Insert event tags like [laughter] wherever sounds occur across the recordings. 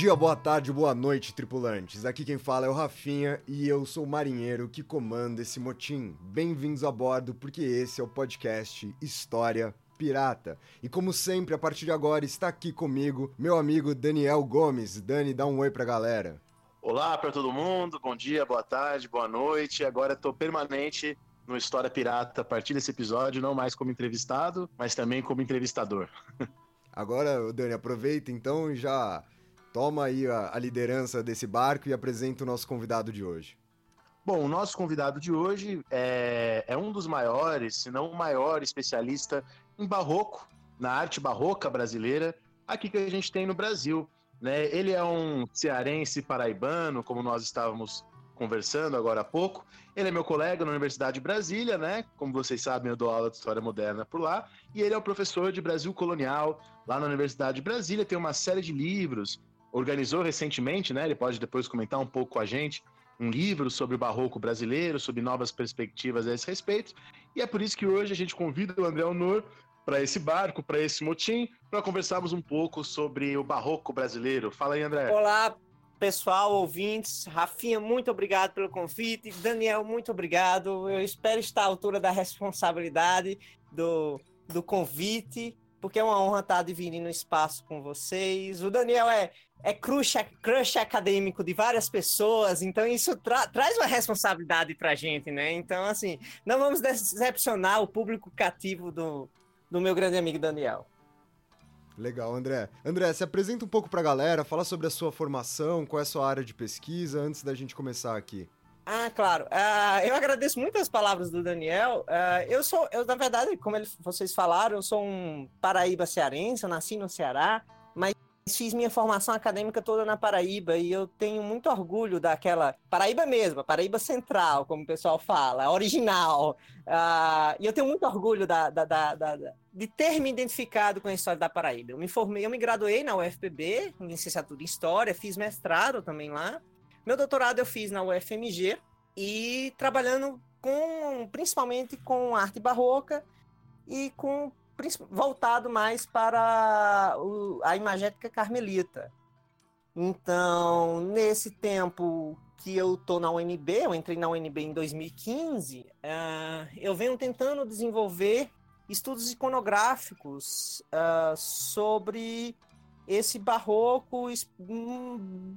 Dia, boa tarde, boa noite, tripulantes. Aqui quem fala é o Rafinha e eu sou o marinheiro que comanda esse motim. Bem-vindos a bordo, porque esse é o podcast História Pirata. E como sempre, a partir de agora está aqui comigo meu amigo Daniel Gomes. Dani, dá um oi pra galera. Olá para todo mundo, bom dia, boa tarde, boa noite. Agora estou permanente no História Pirata a partir desse episódio, não mais como entrevistado, mas também como entrevistador. [laughs] Agora, Dani, aproveita então e já toma aí a, a liderança desse barco e apresenta o nosso convidado de hoje. Bom, o nosso convidado de hoje é, é um dos maiores, se não o maior especialista em barroco, na arte barroca brasileira, aqui que a gente tem no Brasil. Né? Ele é um cearense paraibano, como nós estávamos conversando agora há pouco. Ele é meu colega na Universidade de Brasília, né? Como vocês sabem, eu dou aula de História Moderna por lá. E ele é o professor de Brasil Colonial lá na Universidade de Brasília. Tem uma série de livros, organizou recentemente, né? Ele pode depois comentar um pouco com a gente, um livro sobre o barroco brasileiro, sobre novas perspectivas a esse respeito. E é por isso que hoje a gente convida o André Honor para esse barco, para esse motim, para conversarmos um pouco sobre o barroco brasileiro. Fala aí, André. Olá, pessoal, ouvintes. Rafinha, muito obrigado pelo convite. Daniel, muito obrigado. Eu espero estar à altura da responsabilidade do, do convite, porque é uma honra estar dividindo espaço com vocês. O Daniel é, é crush, crush acadêmico de várias pessoas, então isso tra traz uma responsabilidade para a gente, né? Então, assim, não vamos decepcionar o público cativo do, do meu grande amigo Daniel. Legal, André. André, se apresenta um pouco para a galera, fala sobre a sua formação, qual é a sua área de pesquisa, antes da gente começar aqui. Ah, claro. Uh, eu agradeço muito as palavras do Daniel. Uh, eu sou, eu na verdade, como ele, vocês falaram, eu sou um paraíba cearense, eu nasci no Ceará, mas fiz minha formação acadêmica toda na Paraíba e eu tenho muito orgulho daquela Paraíba mesmo, Paraíba Central, como o pessoal fala, original. Uh, e eu tenho muito orgulho da, da, da, da, de ter me identificado com a história da Paraíba. Eu me formei, eu me graduei na UFPB, em licenciatura em História, fiz mestrado também lá. Meu doutorado eu fiz na UFMG e trabalhando com principalmente com arte barroca e com voltado mais para o, a imagética carmelita. Então, nesse tempo que eu tô na UNB, eu entrei na UNB em 2015, uh, eu venho tentando desenvolver estudos iconográficos uh, sobre esse barroco hum,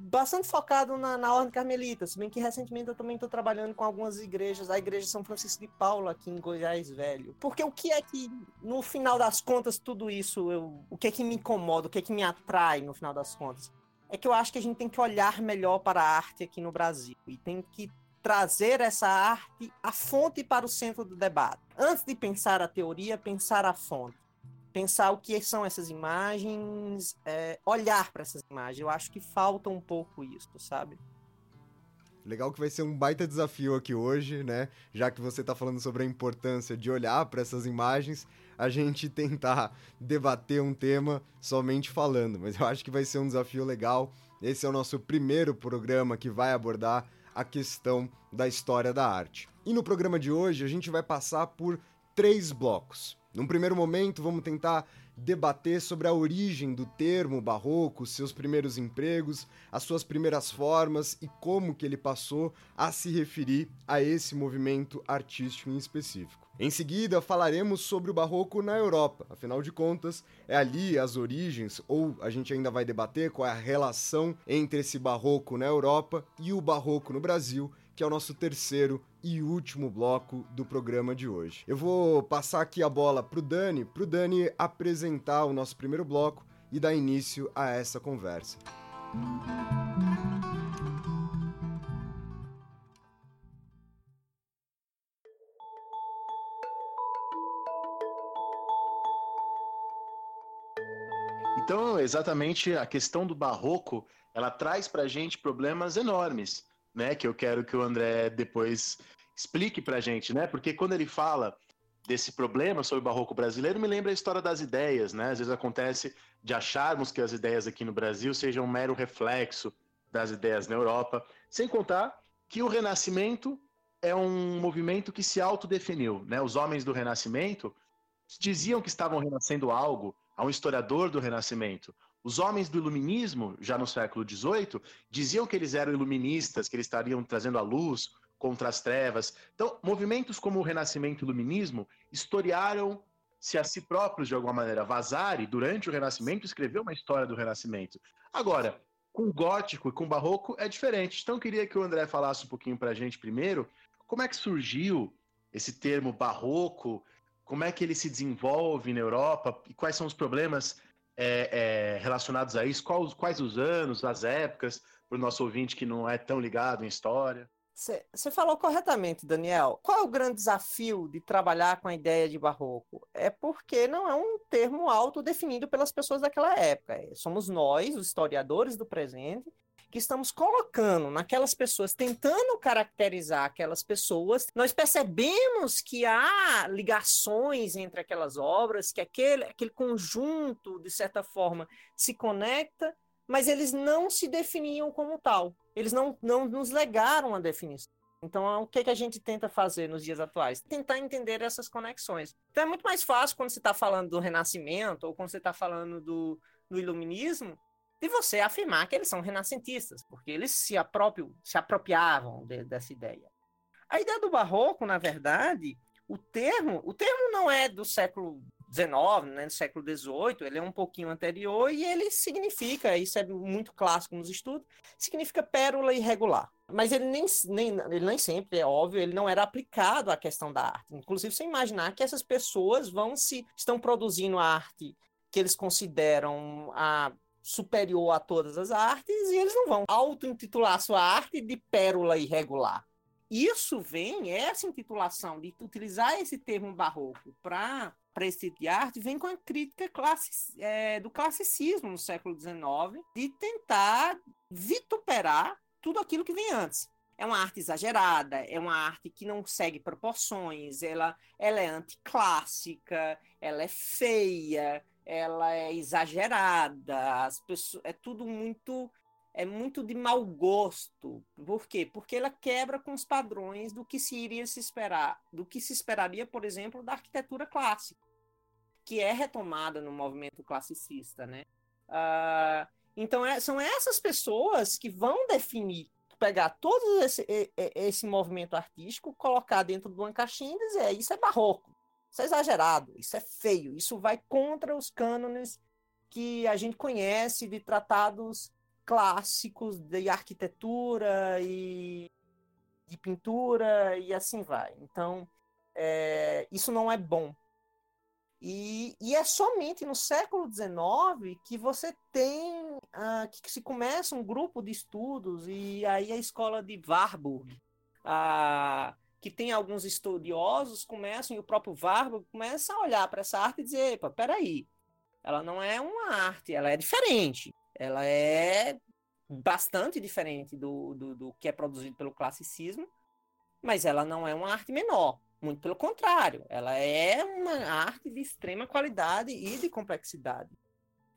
bastante focado na, na ordem carmelita, se bem que recentemente eu também estou trabalhando com algumas igrejas, a igreja São Francisco de Paula aqui em Goiás Velho. Porque o que é que, no final das contas, tudo isso, eu, o que é que me incomoda, o que é que me atrai no final das contas? É que eu acho que a gente tem que olhar melhor para a arte aqui no Brasil e tem que trazer essa arte, a fonte para o centro do debate. Antes de pensar a teoria, pensar a fonte pensar o que são essas imagens, é, olhar para essas imagens. Eu acho que falta um pouco isso, sabe? Legal que vai ser um baita desafio aqui hoje, né? Já que você está falando sobre a importância de olhar para essas imagens, a gente [laughs] tentar debater um tema somente falando. Mas eu acho que vai ser um desafio legal. Esse é o nosso primeiro programa que vai abordar a questão da história da arte. E no programa de hoje a gente vai passar por três blocos. Num primeiro momento, vamos tentar debater sobre a origem do termo barroco, seus primeiros empregos, as suas primeiras formas e como que ele passou a se referir a esse movimento artístico em específico. Em seguida, falaremos sobre o barroco na Europa. Afinal de contas, é ali as origens, ou a gente ainda vai debater qual é a relação entre esse barroco na Europa e o barroco no Brasil, que é o nosso terceiro e último bloco do programa de hoje. Eu vou passar aqui a bola pro Dani, pro Dani apresentar o nosso primeiro bloco e dar início a essa conversa. Então, exatamente a questão do barroco, ela traz para a gente problemas enormes né? Que eu quero que o André depois explique pra gente, né? Porque quando ele fala desse problema sobre o barroco brasileiro, me lembra a história das ideias, né? Às vezes acontece de acharmos que as ideias aqui no Brasil sejam um mero reflexo das ideias na Europa, sem contar que o Renascimento é um movimento que se autodefiniu, né? Os homens do Renascimento diziam que estavam renascendo algo, a um historiador do Renascimento. Os homens do Iluminismo, já no século XVIII, diziam que eles eram iluministas, que eles estariam trazendo a luz contra as trevas. Então, movimentos como o Renascimento e o Iluminismo historiaram-se a si próprios de alguma maneira. Vasari, durante o Renascimento, escreveu uma história do Renascimento. Agora, com o gótico e com o barroco é diferente. Então, queria que o André falasse um pouquinho para a gente primeiro como é que surgiu esse termo barroco, como é que ele se desenvolve na Europa e quais são os problemas é, é, relacionados a isso, quais, quais os anos, as épocas, para o nosso ouvinte que não é tão ligado em história. Você falou corretamente, Daniel. Qual é o grande desafio de trabalhar com a ideia de barroco? É porque não é um termo autodefinido pelas pessoas daquela época. É, somos nós, os historiadores do presente, que estamos colocando naquelas pessoas, tentando caracterizar aquelas pessoas. Nós percebemos que há ligações entre aquelas obras, que aquele, aquele conjunto, de certa forma, se conecta, mas eles não se definiam como tal. Eles não, não nos legaram a definição. Então, o que, que a gente tenta fazer nos dias atuais? Tentar entender essas conexões. Então, é muito mais fácil quando você está falando do Renascimento ou quando você está falando do, do Iluminismo, de você afirmar que eles são renascentistas, porque eles se, apropriam, se apropriavam de, dessa ideia. A ideia do Barroco, na verdade, o termo, o termo não é do século XIX, né, do século XVIII, ele é um pouquinho anterior e ele significa, isso é muito clássico nos estudos, significa pérola irregular. Mas ele nem, nem, ele nem sempre, é óbvio, ele não era aplicado à questão da arte. Inclusive, você imaginar que essas pessoas vão se estão produzindo a arte que eles consideram a superior a todas as artes e eles não vão auto-intitular sua arte de pérola irregular. Isso vem, essa intitulação de utilizar esse termo barroco para para esse tipo de arte vem com a crítica classi é, do classicismo no século XIX, de tentar vituperar tudo aquilo que vem antes. É uma arte exagerada, é uma arte que não segue proporções, ela, ela é anticlássica, ela é feia, ela é exagerada, as pessoas, é tudo muito é muito de mau gosto. Por quê? Porque ela quebra com os padrões do que se iria se esperar, do que se esperaria, por exemplo, da arquitetura clássica, que é retomada no movimento classicista, né? Uh, então é, são essas pessoas que vão definir, pegar todo esse, esse movimento artístico, colocar dentro de uma caixinha e dizer isso é barroco, isso é exagerado, isso é feio, isso vai contra os cânones que a gente conhece de tratados clássicos de arquitetura e de pintura e assim vai. Então, é, isso não é bom. E, e, é somente no século XIX que você tem, uh, que se começa um grupo de estudos, e aí a escola de Warburg, uh, que tem alguns estudiosos, começam, e o próprio Warburg começa a olhar para essa arte e dizer, epa, peraí, ela não é uma arte, ela é diferente ela é bastante diferente do, do, do, que é produzido pelo classicismo, mas ela não é uma arte menor. Muito pelo contrário, ela é uma arte de extrema qualidade e de complexidade.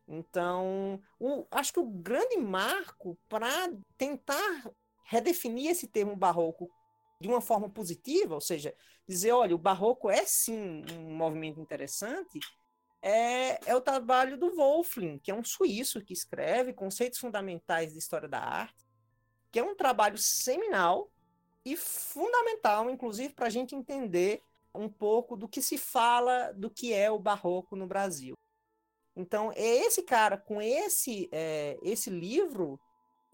Então, o, acho que o grande marco para tentar redefinir esse termo barroco de uma forma positiva, ou seja, dizer, olha, o barroco é sim um movimento interessante, é, é o trabalho do Wolfling, que é um suíço que escreve Conceitos Fundamentais de História da Arte, que é um trabalho seminal e fundamental, inclusive, para a gente entender um pouco do que se fala do que é o barroco no Brasil. Então, esse cara, com esse, é, esse livro,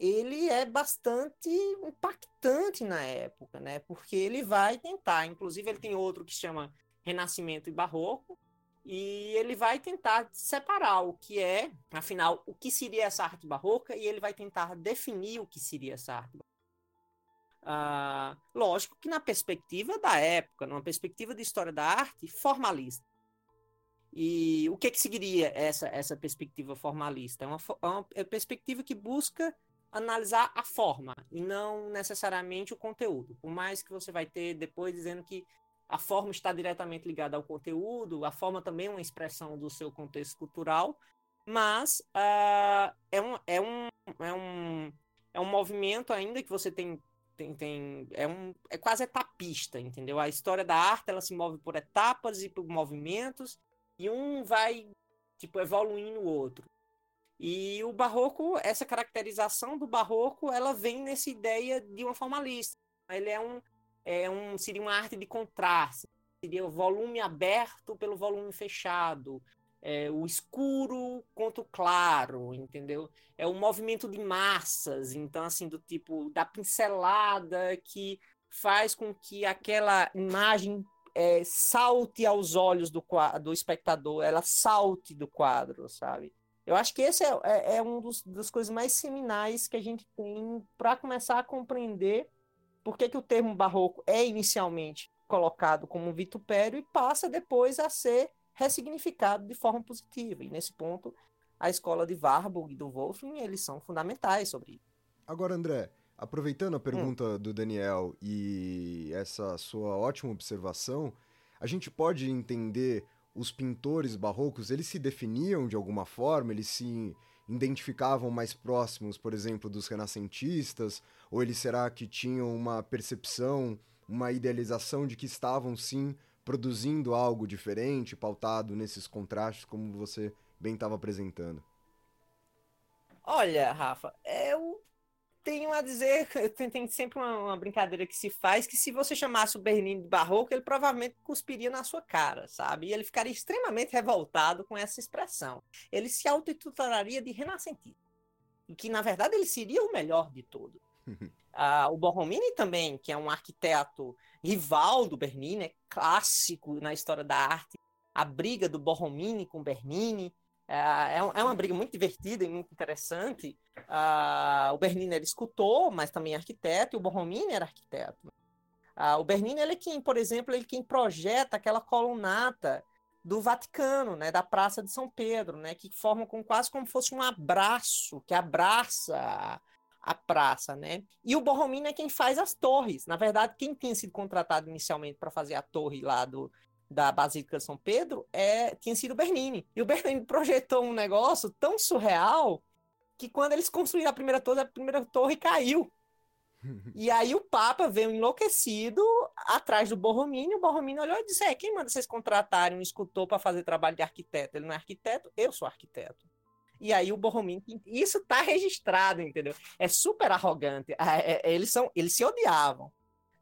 ele é bastante impactante na época, né? Porque ele vai tentar, inclusive ele tem outro que chama Renascimento e Barroco, e ele vai tentar separar o que é, afinal, o que seria essa arte barroca, e ele vai tentar definir o que seria essa arte barroca. Ah, lógico que na perspectiva da época, numa perspectiva de história da arte formalista. E o que, que seguiria essa, essa perspectiva formalista? É uma, é uma perspectiva que busca analisar a forma e não necessariamente o conteúdo. Por mais que você vai ter depois dizendo que a forma está diretamente ligada ao conteúdo, a forma também é uma expressão do seu contexto cultural, mas uh, é, um, é, um, é, um, é um movimento ainda que você tem tem, tem é um é quase etapista, entendeu? A história da arte ela se move por etapas e por movimentos e um vai tipo evoluindo o outro. E o barroco, essa caracterização do barroco, ela vem nessa ideia de uma formalista. Ele é um é um seria uma arte de contraste, seria o volume aberto pelo volume fechado, é, o escuro contra o claro, entendeu? É o movimento de massas, então assim do tipo da pincelada que faz com que aquela imagem é, salte aos olhos do, do espectador, ela salte do quadro, sabe? Eu acho que esse é, é, é um dos, das coisas mais seminais que a gente tem para começar a compreender por que, que o termo barroco é inicialmente colocado como vitupério e passa depois a ser ressignificado de forma positiva. E nesse ponto, a escola de Warburg e do Wolfing, eles são fundamentais sobre isso. Agora, André, aproveitando a pergunta hum. do Daniel e essa sua ótima observação, a gente pode entender os pintores barrocos, eles se definiam de alguma forma, eles se identificavam mais próximos, por exemplo, dos renascentistas, ou eles será que tinham uma percepção, uma idealização de que estavam sim produzindo algo diferente, pautado nesses contrastes, como você bem estava apresentando? Olha, Rafa, eu tenho a dizer, [laughs] tem, tem sempre uma, uma, brincadeira que se faz, que se você chamasse o Bernini de barroco, ele provavelmente cuspiria na sua cara, sabe? E ele ficaria extremamente revoltado com essa expressão. Ele se autotitularia de renascentista. E que, na verdade, ele seria o melhor de todos. [laughs] Ah, o Borromini também, que é um arquiteto rival do Bernini, é clássico na história da arte. A briga do Borromini com Bernini é, é, é uma briga muito divertida e muito interessante. Ah, o Bernini era escultor, mas também arquiteto, e o Borromini era arquiteto. Ah, o Bernini ele é quem, por exemplo, ele é quem projeta aquela colunata do Vaticano, né, da Praça de São Pedro, né, que forma com, quase como fosse um abraço que abraça a praça, né? E o Borromini é quem faz as torres. Na verdade, quem tinha sido contratado inicialmente para fazer a torre lá do, da Basílica de São Pedro é, tinha sido o Bernini. E o Bernini projetou um negócio tão surreal que quando eles construíram a primeira torre, a primeira torre caiu. [laughs] E aí o Papa veio enlouquecido atrás do Borromini. O Borromini olhou e disse: é, quem manda vocês contratarem um escultor para fazer trabalho de arquiteto? Ele não é arquiteto, eu sou arquiteto. E aí o Borromini, isso tá registrado, entendeu? É super arrogante. É, é, eles são, eles se odiavam.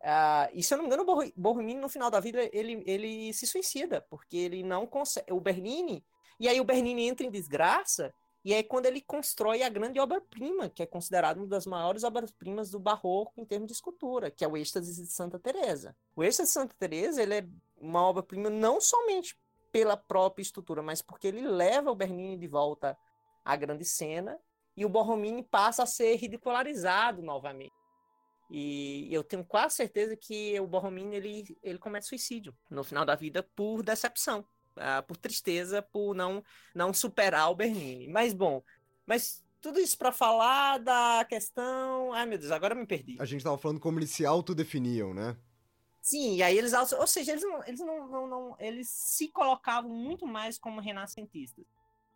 Uh, e se eu não me engano, o Borromini, no final da vida, ele, ele se suicida, porque ele não consegue. O Bernini. E aí o Bernini entra em desgraça, e é quando ele constrói a grande obra-prima, que é considerada uma das maiores obras-primas do barroco em termos de escultura, que é o Êxtase de Santa Teresa. O Êxtase de Santa Teresa, ele é uma obra-prima não somente pela própria estrutura, mas porque ele leva o Bernini de volta a grande cena e o Borromini passa a ser ridicularizado novamente. E eu tenho quase certeza que o Borromini ele, ele comete suicídio no final da vida por decepção, uh, por tristeza, por não, não superar o Bernini. Mas bom, mas tudo isso para falar da questão. Ai meu Deus, agora eu me perdi. A gente tava falando como eles se autodefiniam, né? Sim, e aí eles. Ou seja, eles, não, eles não, não, não, Eles se colocavam muito mais como renascentistas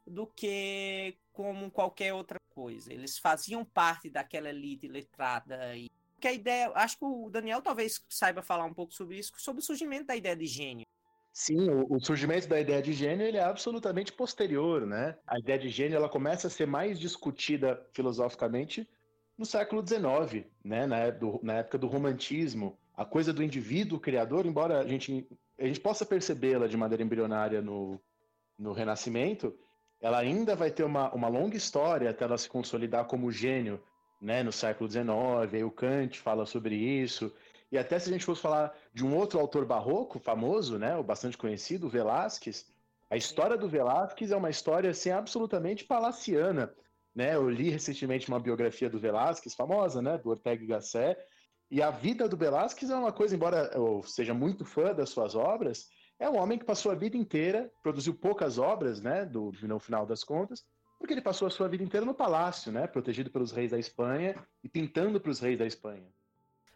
do que como qualquer outra coisa. Eles faziam parte daquela elite letrada e que a ideia, acho que o Daniel talvez saiba falar um pouco sobre isso, sobre o surgimento da ideia de gênio. Sim, o, surgimento da ideia de gênio ele é absolutamente posterior, né? A ideia de gênio ela começa a ser mais discutida filosoficamente no século XIX, né? Na, do, na época do romantismo, a coisa do indivíduo criador, embora a gente, a gente possa percebê-la de maneira embrionária no, no Renascimento, ela ainda vai ter uma, uma longa história até ela se consolidar como gênio né, no século XIX, aí o Kant fala sobre isso, e até se a gente fosse falar de um outro autor barroco famoso, né, o bastante conhecido, Velázquez, a história do Velázquez é uma história assim, absolutamente palaciana. Né? Eu li recentemente uma biografia do Velázquez, famosa, né, do Ortega y Gasset, e a vida do Velázquez é uma coisa, embora eu seja muito fã das suas obras, é um homem que passou a vida inteira, produziu poucas obras, né, do, no final das contas, Porque ele passou a sua vida inteira no palácio, né? Protegido pelos reis da Espanha e pintando para os reis da Espanha.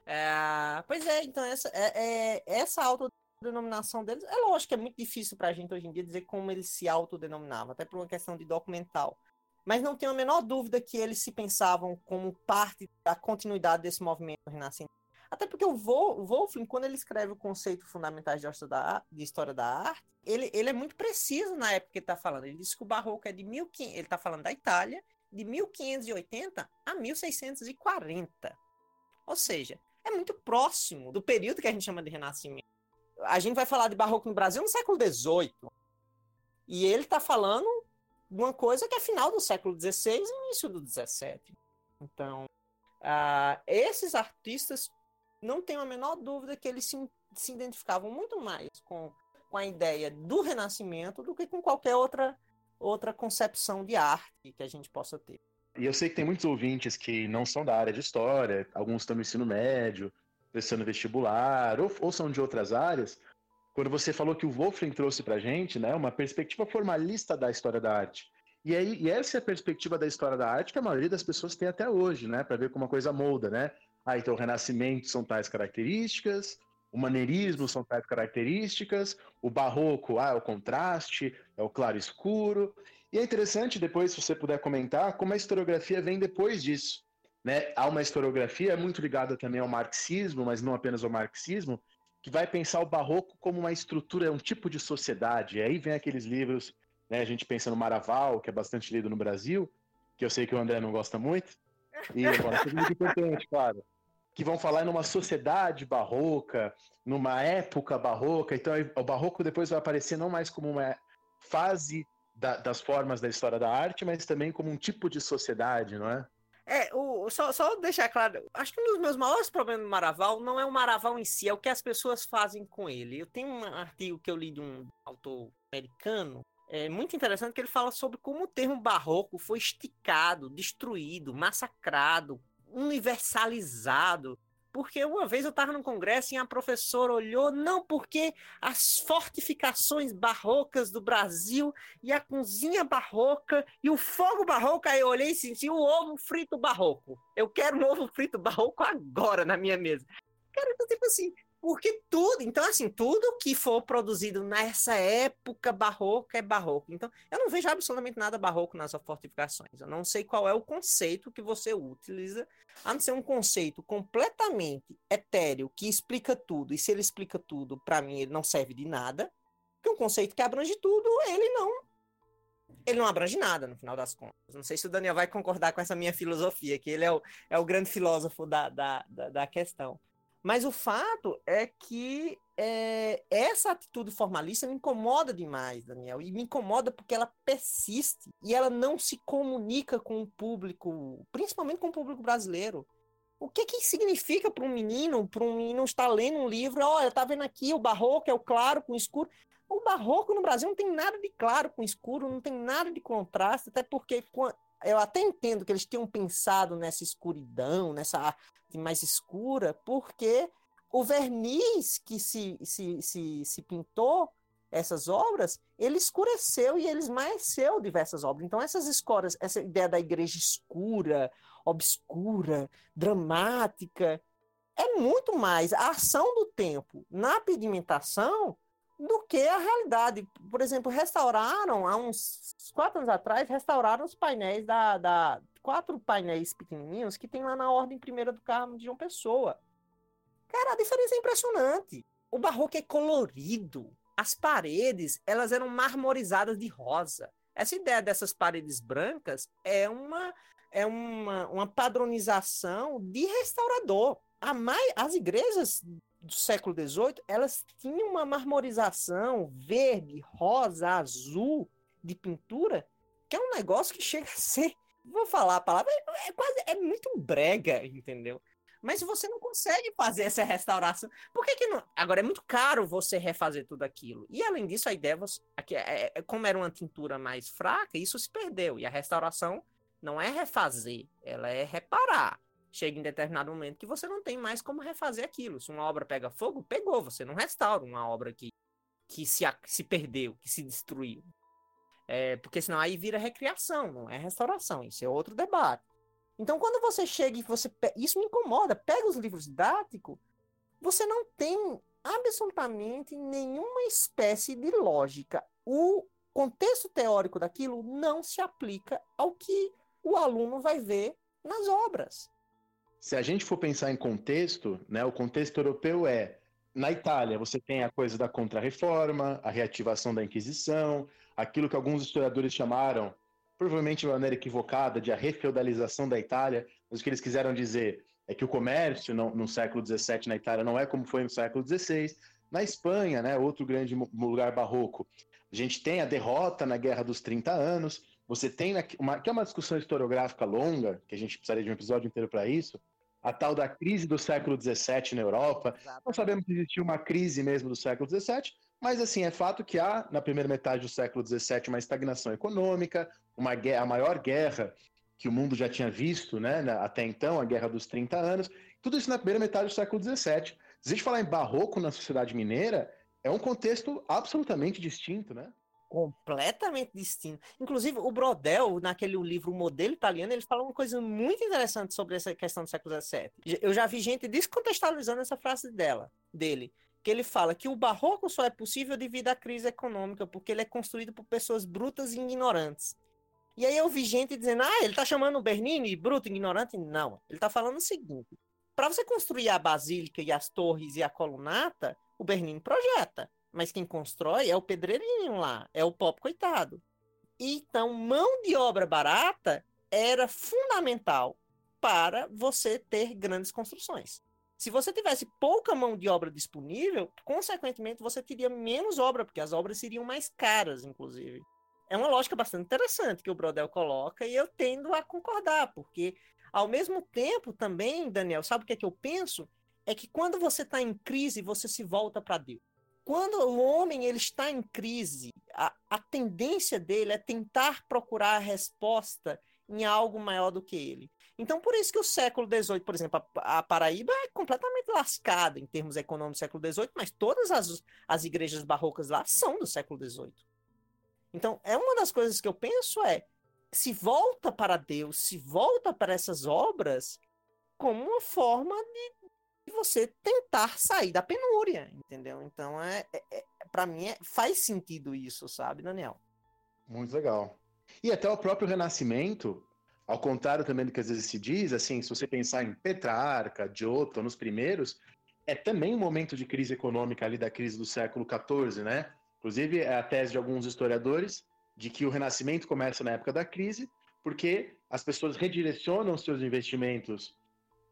É, pois é, então essa, é, é, essa autodenominação deles, é lógico que é muito difícil para a gente hoje em dia dizer como eles se autodenominavam, até por uma questão de documental. Mas não tenho a menor dúvida que eles se pensavam como parte da continuidade desse movimento renascentista. Até porque o Wolfling, quando ele escreve o conceito fundamentais de história da arte, ele, ele é muito preciso na época que ele está falando. Ele diz que o barroco é de 1500, ele está falando da Itália, de 1580 a 1640. Ou seja, é muito próximo do período que a gente chama de Renascimento. A gente vai falar de barroco no Brasil no século XVIII. E ele está falando de uma coisa que é final do século XVI e início do XVII. Então, uh, esses artistas não tenho a menor dúvida que eles se, se identificavam muito mais com, com a ideia do Renascimento do que com qualquer outra, outra concepção de arte que a gente possa ter. E eu sei que tem muitos ouvintes que não são da área de história, alguns estão no ensino médio, prestando vestibular, ou, ou são de outras áreas. Quando você falou que o Wolfram trouxe para a gente né, uma perspectiva formalista da história da arte. E, aí, e essa é a perspectiva da história da arte que a maioria das pessoas tem até hoje, né? Para ver como a coisa molda, né? Ah, então o Renascimento são tais características, o maneirismo são tais características, o barroco ah, é o contraste, é o claro escuro. E é interessante depois, se você puder comentar, como a historiografia vem depois disso. Né? Há uma historiografia muito ligada também ao marxismo, mas não apenas ao marxismo, que vai pensar o barroco como uma estrutura, um tipo de sociedade. E aí vem aqueles livros, né? a gente pensa no Maraval, que é bastante lido no Brasil, que eu sei que o André não gosta muito, e bom, é muito importante, claro que vão falar numa sociedade barroca, numa época barroca. Então, o barroco depois vai aparecer não mais como uma fase da, das formas da história da arte, mas também como um tipo de sociedade, não é? É, o, só, só deixar claro, acho que um dos meus maiores problemas no Maraval não é o Maraval em si, é o que as pessoas fazem com ele. Eu tenho um artigo que eu li de um autor americano, é muito interessante que ele fala sobre como o termo barroco foi esticado, destruído, massacrado, universalizado. Porque uma vez eu estava no congresso e a professora olhou, não, porque as fortificações barrocas do Brasil e a cozinha barroca e o fogo barroco, aí eu olhei e senti o ovo frito barroco. Eu quero um ovo frito barroco agora na minha mesa. Cara, então, tipo assim, porque tudo, então assim, tudo que for produzido nessa época barroca é barroco. Então, eu não vejo absolutamente nada barroco nas fortificações. Eu não sei qual é o conceito que você utiliza, a não ser um conceito completamente etéreo que explica tudo. E se ele explica tudo, para mim ele não serve de nada. Porque um conceito que abrange tudo, ele não ele não abrange nada, no final das contas. Não sei se o Daniel vai concordar com essa minha filosofia, que ele é o, é o grande filósofo da, da, da, da questão. Mas o fato é que é, essa atitude formalista me incomoda demais, Daniel, e me incomoda porque ela persiste e ela não se comunica com o público, principalmente com o público brasileiro. O que que significa para um menino, para um menino estar lendo um livro, olha, tá vendo aqui o barroco é o claro com o escuro. O barroco no Brasil não tem nada de claro com escuro, não tem nada de contraste, até porque eu até entendo que eles tenham pensado nessa escuridão, nessa arte mais escura, porque o verniz que se, se, se, se pintou essas obras, ele escureceu e ele esmaeceu diversas obras. Então, essas escoras, essa ideia da igreja escura, obscura, dramática, é muito mais a ação do tempo na pigmentação do que a realidade. Por exemplo, restauraram, há uns quatro anos atrás, restauraram os painéis da, da quatro painéis pequenininhos que tem lá na Ordem Primeira do Carmo de João Pessoa. Cara, a diferença é impressionante. O barroco é colorido. As paredes, elas eram marmorizadas de rosa. Essa ideia dessas paredes brancas é uma é uma, uma padronização de restaurador. Mais, as igrejas do século XVIII, elas tinham uma marmorização verde, rosa, azul de pintura, que é um negócio que chega a ser, vou falar a palavra, é, é quase, é muito brega, entendeu? Mas você não consegue fazer essa restauração. Por que, que não? Agora é muito caro você refazer tudo aquilo. E além disso, a ideia você, é, é, como era uma tintura mais fraca, isso se perdeu. E a restauração não é refazer, ela é reparar chega em determinado momento que você não tem mais como refazer aquilo. Se uma obra pega fogo, pegou, você não restaura uma obra que, que se, se perdeu, que se destruiu. É, porque senão aí vira recreação, não é restauração, isso é outro debate. Então, quando você chega e você. Isso me incomoda, pega os livros didáticos, você não tem absolutamente nenhuma espécie de lógica. O contexto teórico daquilo não se aplica ao que o aluno vai ver nas obras. Se a gente for pensar em contexto, né, o contexto europeu é na Itália, você tem a coisa da Contra-Reforma, a reativação da Inquisição, aquilo que alguns historiadores chamaram, provavelmente de maneira equivocada, de a refeudalização da Itália, mas o que eles quiseram dizer é que o comércio no, no século XVII na Itália não é como foi no século XVI. Na Espanha, né, outro grande lugar barroco, a gente tem a derrota na Guerra dos 30 Anos, você tem, uma, que é uma discussão historiográfica longa, que a gente precisaria de um episódio inteiro para isso, a tal da crise do século XVII na Europa. Não sabemos se existiu uma crise mesmo do século XVII, mas assim, é fato que há, na primeira metade do século XVII, uma estagnação econômica, uma guerra, a maior guerra que o mundo já tinha visto, né, até então, a Guerra dos 30 Anos, tudo isso na primeira metade do século XVII. Se a gente falar em barroco na sociedade mineira, é um contexto absolutamente distinto, né? Completamente distinto. Inclusive, o Brodel, naquele livro Modelo Italiano, ele fala uma coisa muito interessante sobre essa questão do século XVII. Eu já vi gente descontextualizando essa frase dela, dele, que ele fala que o barroco só é possível devido à crise econômica, porque ele é construído por pessoas brutas e ignorantes. E aí eu vi gente dizendo, ah, ele tá chamando o Bernini bruto, ignorante? Não, ele tá falando o seguinte, para você construir a basílica e as torres e a colunata, o Bernini projeta. Mas quem constrói é o pedreirinho lá, é o pop coitado. Então, mão de obra barata era fundamental para você ter grandes construções. Se você tivesse pouca mão de obra disponível, consequentemente você teria menos obra, porque as obras seriam mais caras, inclusive. É uma lógica bastante interessante que o Brodel coloca e eu tendo a concordar, porque ao mesmo tempo também, Daniel, sabe o que é que eu penso? É que quando você está em crise, você se volta para Deus quando o homem ele está em crise, a, a tendência dele é tentar procurar a resposta em algo maior do que ele. Então, por isso que o século XVIII, por exemplo, a, a Paraíba é completamente lascada em termos econômicos do século XVIII, mas todas as, as igrejas barrocas lá são do século XVIII. Então, é uma das coisas que eu penso é, se volta para Deus, se volta para essas obras como uma forma de você tentar sair da penúria, entendeu? Então, é, é, é para mim, é, faz sentido isso, sabe, Daniel? Muito legal. E até o próprio Renascimento, ao contrário também do que às vezes se diz, assim, se você pensar em Petrarca, Giotto, nos primeiros, é também um momento de crise econômica ali da crise do século XIV, né? Inclusive, é a tese de alguns historiadores de que o Renascimento começa na época da crise, porque as pessoas redirecionam seus investimentos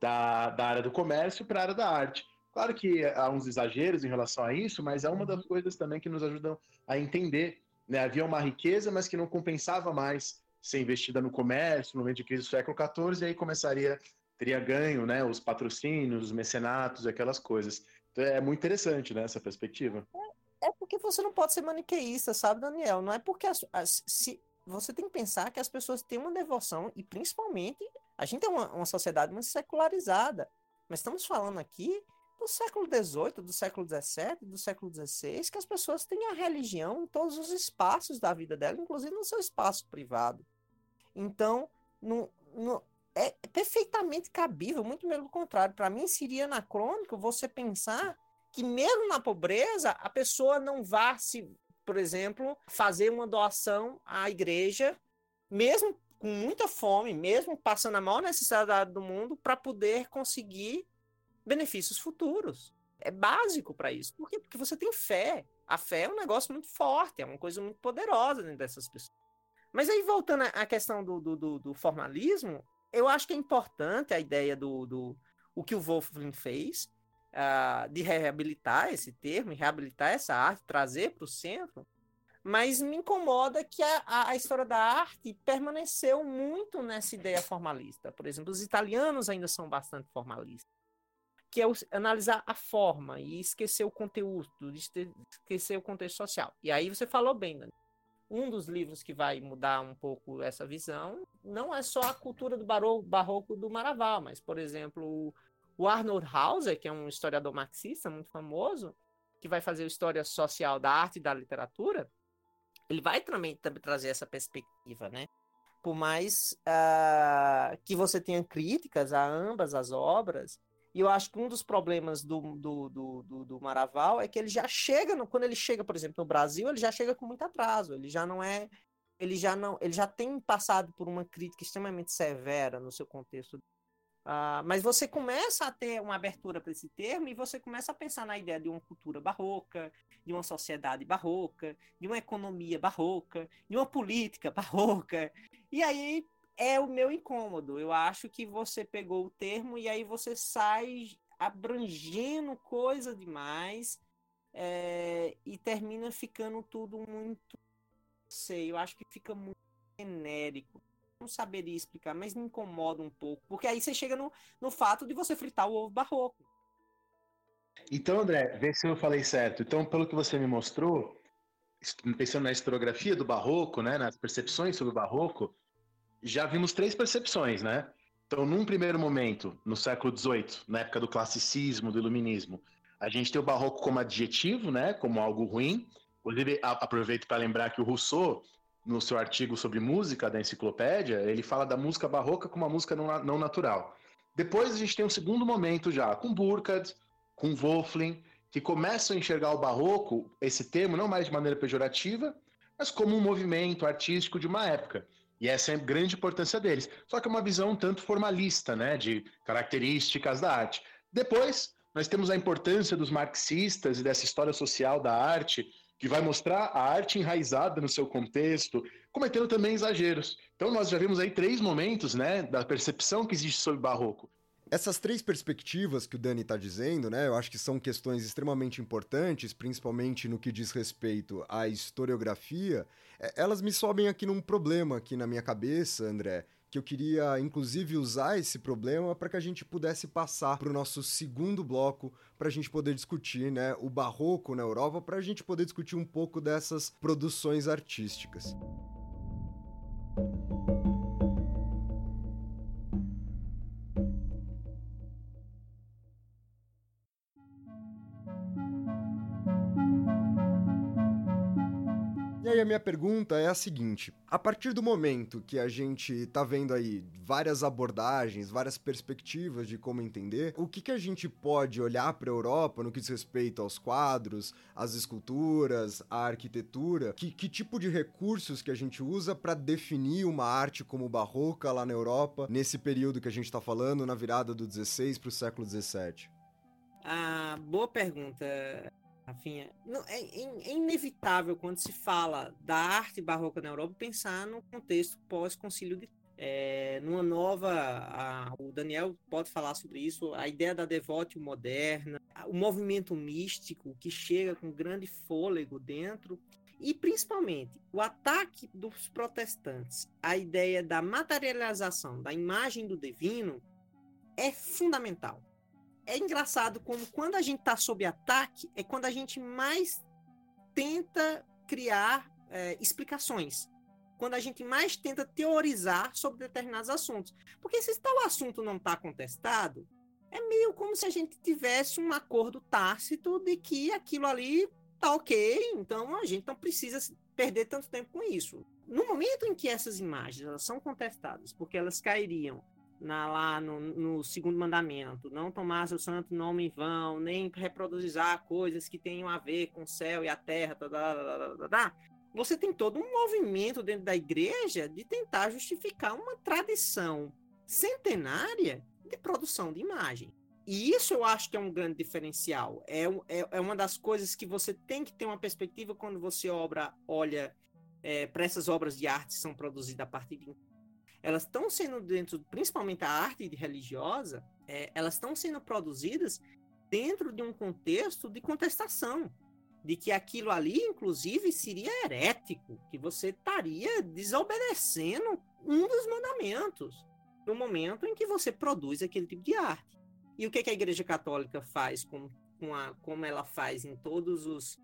da, da área do comércio para a área da arte. Claro que há uns exageros em relação a isso, mas é uma das uhum. coisas também que nos ajudam a entender. Né? Havia uma riqueza, mas que não compensava mais ser investida no comércio, no momento de crise do século XIV, e aí começaria, teria ganho, né? Os patrocínios, os mecenatos, aquelas coisas. Então é muito interessante, né? Essa perspectiva. É, é porque você não pode ser maniqueísta, sabe, Daniel? Não é porque as, as, se, você tem que pensar que as pessoas têm uma devoção, e principalmente a gente é uma, uma sociedade muito secularizada, mas estamos falando aqui do século XVIII, do século XVII, do século XVI, que as pessoas têm a religião em todos os espaços da vida dela, inclusive no seu espaço privado. Então, no, no, é perfeitamente cabível, muito pelo contrário. Para mim, seria anacrônico você pensar que, mesmo na pobreza, a pessoa não vá se, por exemplo, fazer uma doação à igreja, mesmo com muita fome, mesmo passando a maior necessidade do mundo, para poder conseguir benefícios futuros. É básico para isso. Por quê? Porque você tem fé. A fé é um negócio muito forte, é uma coisa muito poderosa dentro dessas pessoas. Mas aí, voltando à questão do, do, do formalismo, eu acho que é importante a ideia do, do o que o Wolfling fez, uh, de reabilitar esse termo, reabilitar essa arte, trazer para o centro, mas me incomoda que a, a, história da arte permaneceu muito nessa ideia formalista. Por exemplo, os italianos ainda são bastante formalistas, que é o, analisar a forma e esquecer o conteúdo, esquecer o contexto social. E aí você falou bem, Dani. Um dos livros que vai mudar um pouco essa visão não é só a cultura do barroco, barroco do Maraval, mas, por exemplo, o Arnold Hauser, que é um historiador marxista muito famoso, que vai fazer a história social da arte e da literatura, ele vai também, trazer essa perspectiva, né? Por mais uh, que você tenha críticas a ambas as obras, e eu acho que um dos problemas do, do, do, do, do Maraval é que ele já chega, no, quando ele chega, por exemplo, no Brasil, ele já chega com muito atraso, ele já não é, ele já não, ele já tem passado por uma crítica extremamente severa no seu contexto Uh, mas você começa a ter uma abertura para esse termo e você começa a pensar na ideia de uma cultura barroca, de uma sociedade barroca, de uma economia barroca, de uma política [laughs] barroca. E aí é o meu incômodo. Eu acho que você pegou o termo e aí você sai abrangendo coisa demais é, e termina ficando tudo muito. Sei, eu acho que fica muito genérico não saberia explicar, mas me incomoda um pouco, porque aí você chega no, no fato de você fritar o ovo barroco. Então, André, vê se eu falei certo. Então, pelo que você me mostrou, pensando na historiografia do barroco, né, nas percepções sobre o barroco, já vimos três percepções, né? Então, num primeiro momento, no século XVIII, na época do classicismo, do iluminismo, a gente tem o barroco como adjetivo, né, como algo ruim. Inclusive, aproveito para lembrar que o Rousseau no seu artigo sobre música da enciclopédia, ele fala da música barroca como uma música não, não natural. Depois a gente tem um segundo momento já, com Burkhardt, com Wolfling, que começam a enxergar o barroco, esse termo, não mais de maneira pejorativa, mas como um movimento artístico de uma época. E essa é a grande importância deles. Só que é uma visão um tanto formalista, né, de características da arte. Depois, nós temos a importância dos marxistas e dessa história social da arte, que vai mostrar a arte enraizada no seu contexto, cometendo também exageros. Então nós já vimos aí três momentos, né, da percepção que existe sobre o barroco. Essas três perspectivas que o Dani está dizendo, né, eu acho que são questões extremamente importantes, principalmente no que diz respeito à historiografia. É, elas me sobem aqui num problema aqui na minha cabeça, André, que eu queria inclusive usar esse problema para que a gente pudesse passar para o nosso segundo bloco, para a gente poder discutir né, o barroco na Europa, para a gente poder discutir um pouco dessas produções artísticas. Aí a minha pergunta é a seguinte: a partir do momento que a gente tá vendo aí várias abordagens, várias perspectivas de como entender, o que, que a gente pode olhar para a Europa no que diz respeito aos quadros, às esculturas, à arquitetura? Que, que tipo de recursos que a gente usa para definir uma arte como barroca lá na Europa, nesse período que a gente está falando, na virada do 16 para o século 17? Ah, boa pergunta. Rafinha, não, é, é, inevitável quando se fala da arte barroca na Europa pensar no contexto pós-concílio de é, numa nova, a, o Daniel pode falar sobre isso, a ideia da devote moderna, o movimento místico que chega com grande fôlego dentro, e principalmente o ataque dos protestantes à ideia da materialização da imagem do divino é fundamental é engraçado como quando a gente está sob ataque é quando a gente mais tenta criar é, explicações. Quando a gente mais tenta teorizar sobre determinados assuntos. Porque se tal assunto não está contestado, é meio como se a gente tivesse um acordo tácito de que aquilo ali tá ok, então a gente não precisa perder tanto tempo com isso. No momento em que essas imagens elas são contestadas, porque elas cairiam na, lá no, no, segundo mandamento, não tomar seu santo nome em vão, nem reproduzir coisas que tenham a ver com o céu e a terra, tá, tá, tá, tá, você tem todo um movimento dentro da igreja de tentar justificar uma tradição centenária de produção de imagem. E isso eu acho que é um grande diferencial. É, é, é uma das coisas que você tem que ter uma perspectiva quando você obra, olha é, para essas obras de arte que são produzidas a partir de elas estão sendo dentro, principalmente a arte religiosa, é, elas estão sendo produzidas dentro de um contexto de contestação, de que aquilo ali, inclusive, seria herético, que você estaria desobedecendo um dos mandamentos no momento em que você produz aquele tipo de arte. E o que, que a Igreja Católica faz com, com a, como ela faz em todos os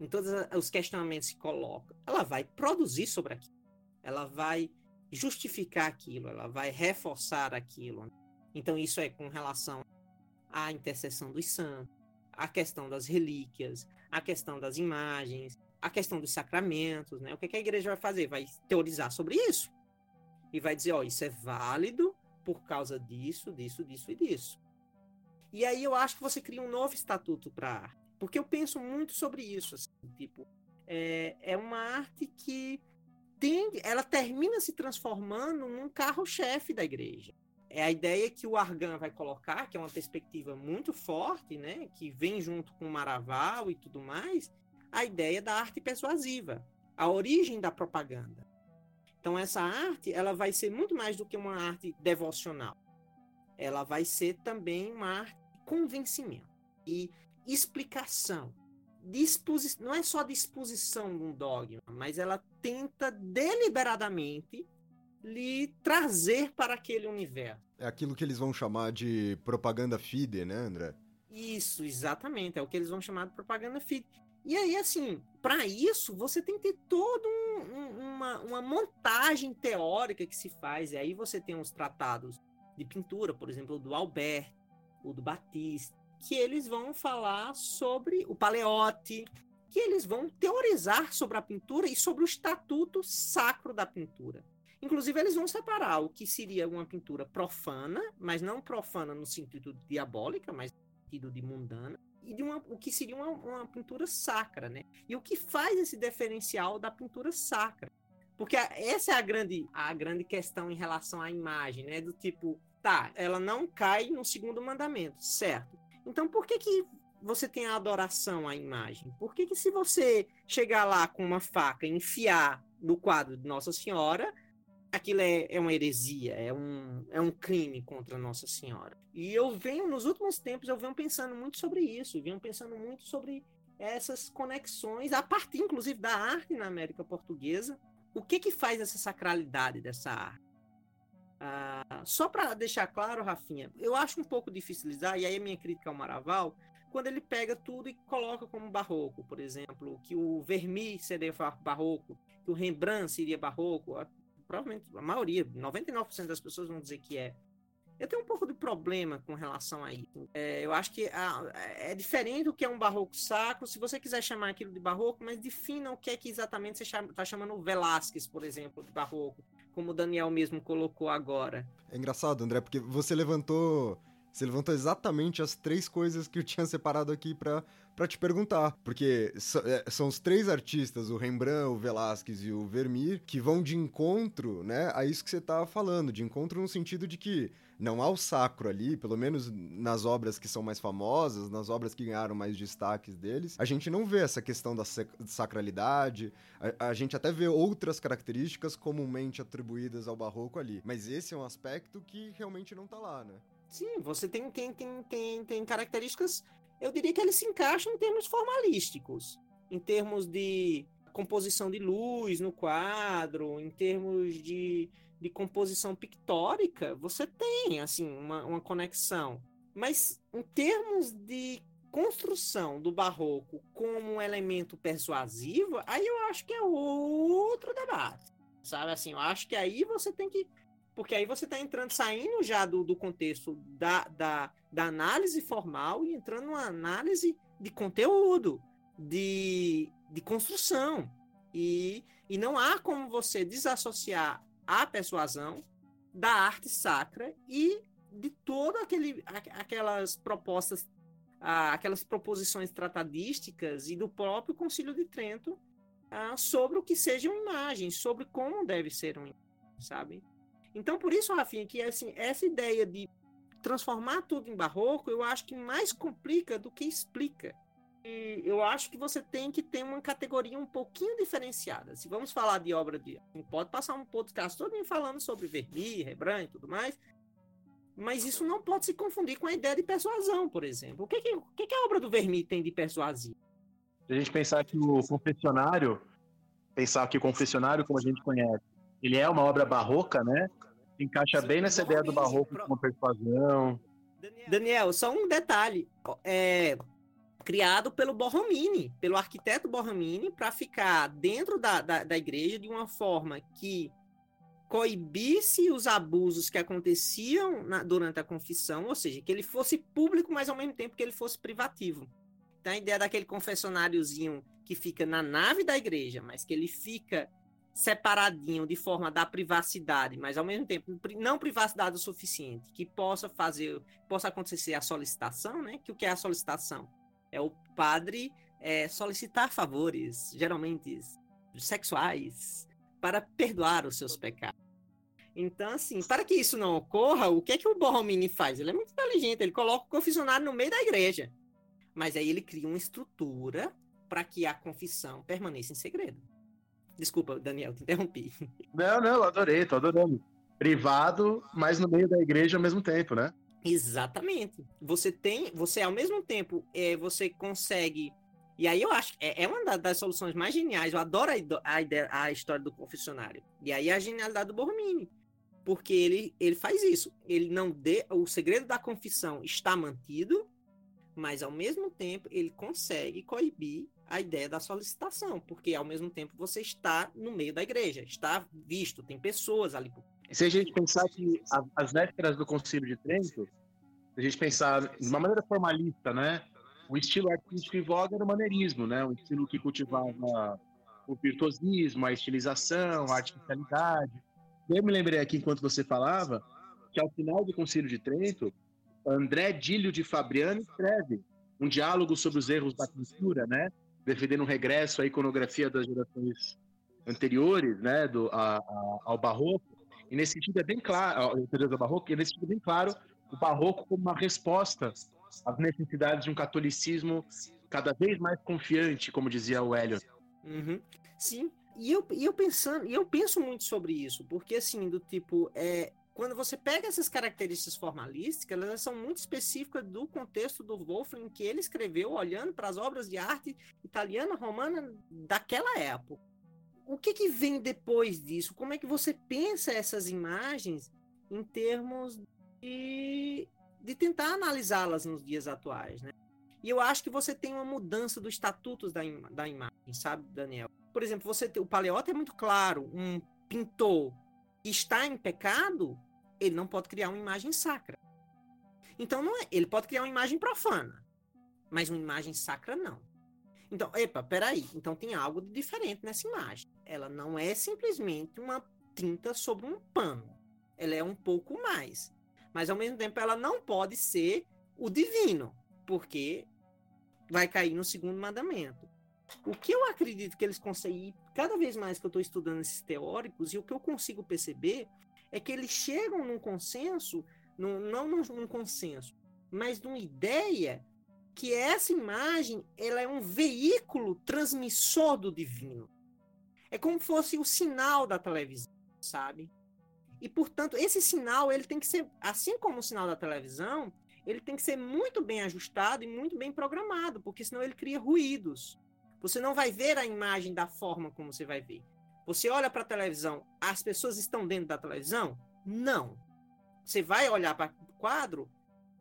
em todos os questionamentos que coloca? Ela vai produzir sobre aquilo. Ela vai justificar aquilo, ela vai reforçar aquilo. Então, isso é com relação à intercessão dos santos, a questão das relíquias, a questão das imagens, a questão dos sacramentos, né? O que, que a igreja vai fazer? Vai teorizar sobre isso. E vai dizer, ó, isso é válido por causa disso, disso, disso e disso. E aí eu acho que você cria um novo estatuto para a arte. Porque eu penso muito sobre isso, assim, tipo, é, é uma arte que tende, ela termina se transformando num carro-chefe da igreja. É a ideia que o Argan vai colocar, que é uma perspectiva muito forte, né, que vem junto com o Maraval e tudo mais, a ideia da arte persuasiva, a origem da propaganda. Então essa arte, ela vai ser muito mais do que uma arte devocional. Ela vai ser também uma arte de convencimento e explicação. Disposi não é só disposição de um dogma, mas ela tenta deliberadamente lhe trazer para aquele universo. É aquilo que eles vão chamar de propaganda fide, né, André? Isso, exatamente. É o que eles vão chamar de propaganda fide. E aí, assim, para isso, você tem que ter toda um, um, uma, uma montagem teórica que se faz. E aí você tem os tratados de pintura, por exemplo, do Albert, o do Batista, que eles vão falar sobre o Paleote, que eles vão teorizar sobre a pintura e sobre o estatuto sacro da pintura. Inclusive, eles vão separar o que seria uma pintura profana, mas não profana no sentido diabólica, mas no sentido de mundana, e de uma, o que seria uma, uma pintura sacra, né? E o que faz esse diferencial da pintura sacra? Porque a, essa é a grande, a grande questão em relação à imagem, né? Do tipo, tá, ela não cai no segundo mandamento, certo? Então, por que que você tem a adoração à imagem? Por que que se você chegar lá com uma faca e enfiar no quadro de Nossa Senhora, aquilo é, é uma heresia, é um, é um crime contra Nossa Senhora. E eu venho, nos últimos tempos, eu venho pensando muito sobre isso, venho pensando muito sobre essas conexões, a partir, inclusive, da arte na América Portuguesa. O que que faz essa sacralidade dessa arte? Ah, só para deixar claro, Rafinha, eu acho um pouco difícil dificulizar, e aí a minha crítica ao Maraval, quando ele pega tudo e coloca como barroco, por exemplo, que o Vermeer seria barroco, que o Rembrandt seria barroco, provavelmente a maioria, 99% das pessoas vão dizer que é. Eu tenho um pouco de problema com relação a isso. É, eu acho que a, é diferente do que é um barroco sacro, se você quiser chamar aquilo de barroco, mas defina o que é que exatamente você está chamando Velázquez, por exemplo, de barroco, como o Daniel mesmo colocou agora. É engraçado, André, porque você levantou você levantou exatamente as três coisas que eu [laughs] tinha separado aqui para te perguntar. Porque é, são os três artistas, o Rembrandt, o Velázquez e o Vermeer, que vão de encontro, né, a isso que você estava falando, de encontro no sentido de que não há o sacro ali, pelo menos nas obras que são mais famosas, nas obras que ganharam mais destaques deles, a gente não vê essa questão da sacralidade, a, a gente até vê outras características comumente atribuídas ao barroco ali, mas esse é um aspecto que realmente não tá lá, né? Sim, você tem, tem, tem, tem, tem características, eu diria que eles se encaixam em termos formalísticos, em termos de composição de luz no quadro, em termos de, de composição pictórica, você tem, assim, uma, uma conexão. Mas em termos de construção do barroco como um elemento persuasivo, aí eu acho que é outro debate. Sabe assim, eu acho que aí você tem que porque aí você está entrando, saindo já do, do contexto da, da, da análise formal e entrando numa análise de conteúdo, de, de construção. E, e não há como você desassociar a persuasão da arte sacra e de todas aquelas propostas, aquelas proposições tratadísticas e do próprio Concílio de Trento sobre o que seja uma imagem, sobre como deve ser uma imagem, sabe? Então, por isso, Rafinha, que assim, essa ideia de transformar tudo em barroco, eu acho que mais complica do que explica. E eu acho que você tem que ter uma categoria um pouquinho diferenciada. Se vamos falar de obra de. Pode passar um podcast todo falando sobre Vermeer, Rembrandt e tudo mais. Mas isso não pode se confundir com a ideia de persuasão, por exemplo. O que, que, o que, que a obra do Vermeer tem de persuasivo? Se a gente pensar que o confessionário, pensar que o confessionário, como a gente conhece, ele é uma obra barroca, né? Encaixa Sim, bem nessa ideia do barroco pro... com persuasão. Daniel, só um detalhe. É, criado pelo Borromini, pelo arquiteto Borromini, para ficar dentro da, da, da, igreja de uma forma que coibisse os abusos que aconteciam na, durante a confissão, ou seja, que ele fosse público, mas ao mesmo tempo que ele fosse privativo. Então a ideia daquele confessionáriozinho que fica na nave da igreja, mas que ele fica separadinho de forma da privacidade, mas ao mesmo tempo não privacidade o suficiente, que possa fazer, possa acontecer a solicitação, né? Que o que é a solicitação? É o padre é, solicitar favores, geralmente sexuais, para perdoar os seus pecados. Então, assim, para que isso não ocorra, o que é que o Borromini faz? Ele é muito inteligente, ele coloca o confessionário no meio da igreja. Mas aí ele cria uma estrutura para que a confissão permaneça em segredo. Desculpa, Daniel, te interrompi. Não, não, adorei, tô adorando. Privado, mas no meio da igreja ao mesmo tempo, né? Exatamente. Você tem, você ao mesmo tempo, é, você consegue. E aí eu acho é, é uma das soluções mais geniais. Eu adoro a, a, ideia, a história do confessionário. E aí a genialidade do Borromini. Porque ele, ele faz isso. Ele não dê. O segredo da confissão está mantido, mas ao mesmo tempo ele consegue coibir a ideia da solicitação, porque ao mesmo tempo você está no meio da igreja, está visto, tem pessoas ali. Se a gente pensar que as vésperas do Concílio de Trento, se a gente pensar de uma maneira formalista, né? O estilo artístico em voga era o maneirismo, né? Um estilo que cultivava o virtuosismo, a estilização, a artificialidade. Eu me lembrei aqui, enquanto você falava, que ao final do Concílio de Trento, André Dílio de Fabriano escreve um diálogo sobre os erros da pintura, né? Defendendo um regresso à iconografia das gerações anteriores, né, do, a, a, ao barroco. E nesse sentido é bem claro, ao barroco, e nesse sentido é bem claro o barroco como uma resposta às necessidades de um catolicismo cada vez mais confiante, como dizia o Hélio. Uhum. Sim, e eu, e eu pensando, e eu penso muito sobre isso, porque assim, do tipo, é, quando você pega essas características formalísticas, elas são muito específicas do contexto do Wolfram que ele escreveu olhando para as obras de arte italiana, romana daquela época. O que, que vem depois disso? Como é que você pensa essas imagens em termos de, de tentar analisá-las nos dias atuais, né? E eu acho que você tem uma mudança dos estatutos da, im da imagem, sabe, Daniel? Por exemplo, você tem, o Paleota é muito claro, um pintor está em pecado, ele não pode criar uma imagem sacra. Então não é, ele pode criar uma imagem profana, mas uma imagem sacra não. Então, epa, peraí, então tem algo de diferente nessa imagem. Ela não é simplesmente uma tinta sobre um pano. Ela é um pouco mais. Mas ao mesmo tempo ela não pode ser o divino, porque vai cair no segundo mandamento. O que eu acredito que eles conseguem, cada vez mais que eu estou estudando esses teóricos, e o que eu consigo perceber é que eles chegam num consenso, num, não num, num consenso, mas numa ideia que essa imagem ela é um veículo transmissor do divino. É como se fosse o sinal da televisão, sabe? E, portanto, esse sinal ele tem que ser, assim como o sinal da televisão, ele tem que ser muito bem ajustado e muito bem programado, porque senão ele cria ruídos. Você não vai ver a imagem da forma como você vai ver. Você olha para a televisão, as pessoas estão dentro da televisão? Não. Você vai olhar para o quadro,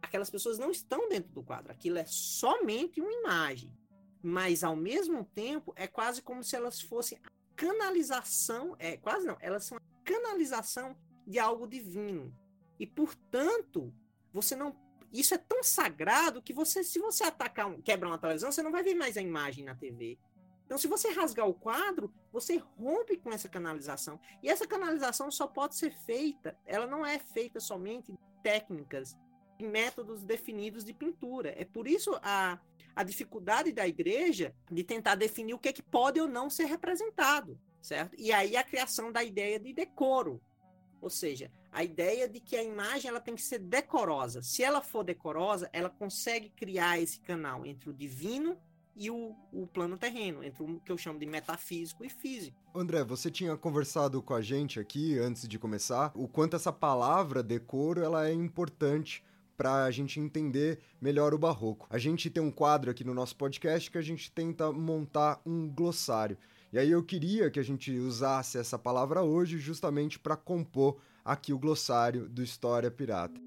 aquelas pessoas não estão dentro do quadro. Aquilo é somente uma imagem. Mas, ao mesmo tempo, é quase como se elas fossem a canalização, é quase não, elas são a canalização de algo divino. E, portanto, você não isso é tão sagrado que você, se você atacar, um, quebrar uma televisão, você não vai ver mais a imagem na TV. Então, se você rasgar o quadro, você rompe com essa canalização. E essa canalização só pode ser feita, ela não é feita somente técnicas e métodos definidos de pintura. É por isso a, a dificuldade da igreja de tentar definir o que, é que pode ou não ser representado, certo? E aí a criação da ideia de decoro. Ou seja, a ideia de que a imagem ela tem que ser decorosa. Se ela for decorosa, ela consegue criar esse canal entre o divino e o, o plano terreno, entre o que eu chamo de metafísico e físico. André, você tinha conversado com a gente aqui antes de começar o quanto essa palavra decoro ela é importante para a gente entender melhor o barroco. A gente tem um quadro aqui no nosso podcast que a gente tenta montar um glossário. E aí eu queria que a gente usasse essa palavra hoje justamente para compor aqui o glossário do História Pirata.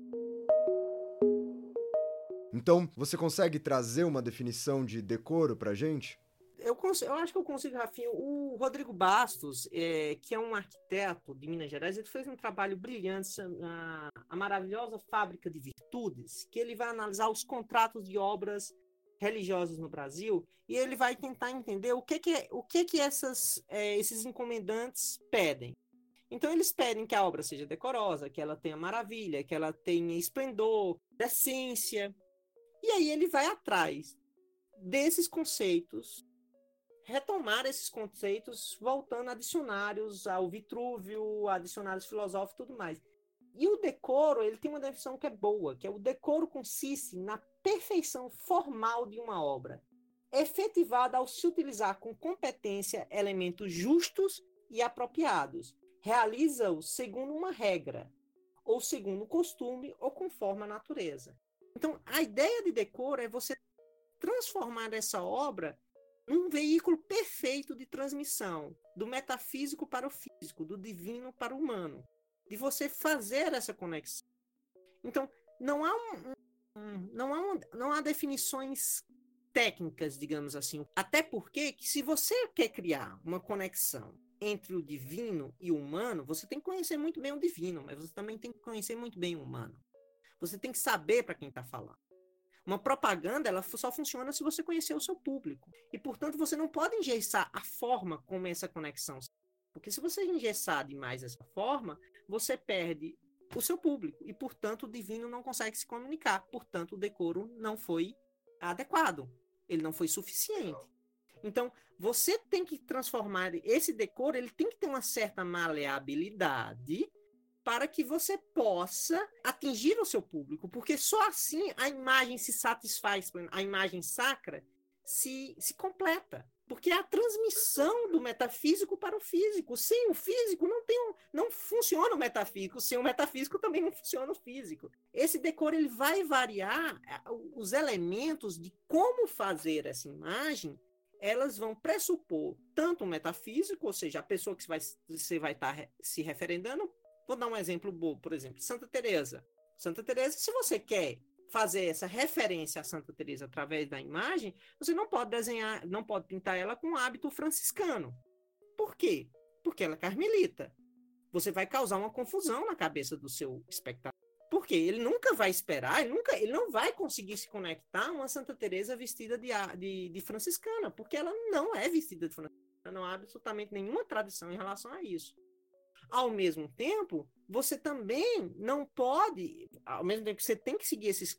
Então, você consegue trazer uma definição de decoro pra gente? Eu, consigo, eu acho que eu consigo, Rafinha. O Rodrigo Bastos, é, que é um arquiteto de Minas Gerais, ele fez um trabalho brilhante na a maravilhosa fábrica de virtudes, que ele vai analisar os contratos de obras religiosas no Brasil e ele vai tentar entender o que que, o que, que essas, é, esses encomendantes pedem. Então eles pedem que a obra seja decorosa, que ela tenha maravilha, que ela tenha esplendor, decência. E aí ele vai atrás desses conceitos, retomar esses conceitos, voltando a dicionários, ao Vitrúvio, a dicionários filosóficos e tudo mais. E o decoro, ele tem uma definição que é boa, que é o decoro consiste na perfeição formal de uma obra, efetivada ao se utilizar com competência elementos justos e apropriados. Realiza-o segundo uma regra, ou segundo o costume, ou conforme a natureza. Então, a ideia de decoro é você transformar essa obra num veículo perfeito de transmissão do metafísico para o físico, do divino para o humano de você fazer essa conexão. Então, não há um, um, não há um, não há definições técnicas, digamos assim. Até porque que se você quer criar uma conexão entre o divino e o humano, você tem que conhecer muito bem o divino, mas você também tem que conhecer muito bem o humano. Você tem que saber para quem está falando. Uma propaganda, ela só funciona se você conhecer o seu público. E, portanto, você não pode engessar a forma como essa conexão porque se você engessar demais dessa forma, você perde o seu público e, portanto, o divino não consegue se comunicar. Portanto, o decoro não foi adequado, ele não foi suficiente. Então, você tem que transformar esse decoro, ele tem que ter uma certa maleabilidade para que você possa atingir o seu público, porque só assim a imagem se satisfaz, a imagem sacra se, se completa. Porque é a transmissão do metafísico para o físico. Sem o físico não tem um, não funciona o metafísico, sem o metafísico também não funciona o físico. Esse decor ele vai variar eh, os elementos de como fazer essa imagem, elas vão pressupor tanto o metafísico, ou seja, a pessoa que vai, você vai estar tá se referendando. Vou dar um exemplo bobo, por exemplo, Santa Teresa. Santa Teresa, se você quer fazer essa referência a Santa Teresa através da imagem, você não pode desenhar, não pode pintar ela com hábito franciscano. Por quê? Porque ela é carmelita. Você vai causar uma confusão na cabeça do seu espectador. Porque ele nunca vai esperar, ele, nunca, ele não vai conseguir se conectar a uma Santa Teresa vestida de, de, de franciscana, porque ela não é vestida de franciscana, não há absolutamente nenhuma tradição em relação a isso. Ao mesmo tempo, você também não pode, ao mesmo tempo que você tem que seguir esses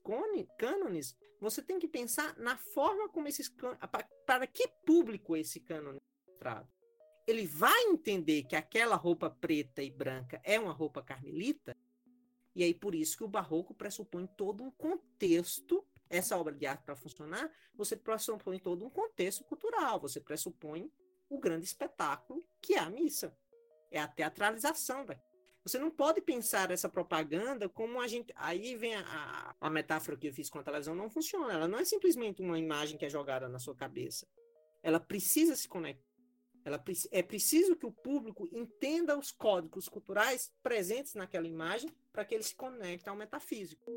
cânones, você tem que pensar na forma como esses cânones, para que público esse cânone é mostrado. Ele vai entender que aquela roupa preta e branca é uma roupa carmelita, e aí por isso que o barroco pressupõe todo um contexto, essa obra de arte para funcionar, você pressupõe todo um contexto cultural, você pressupõe o grande espetáculo que é a missa é a teatralização da. Você não pode pensar essa propaganda como a gente. Aí vem a, a metáfora que eu fiz com a televisão, não funciona. Ela não é simplesmente uma imagem que é jogada na sua cabeça. Ela precisa se conectar. Ela, é preciso que o público entenda os códigos culturais presentes naquela imagem para que ele se conecte ao metafísico.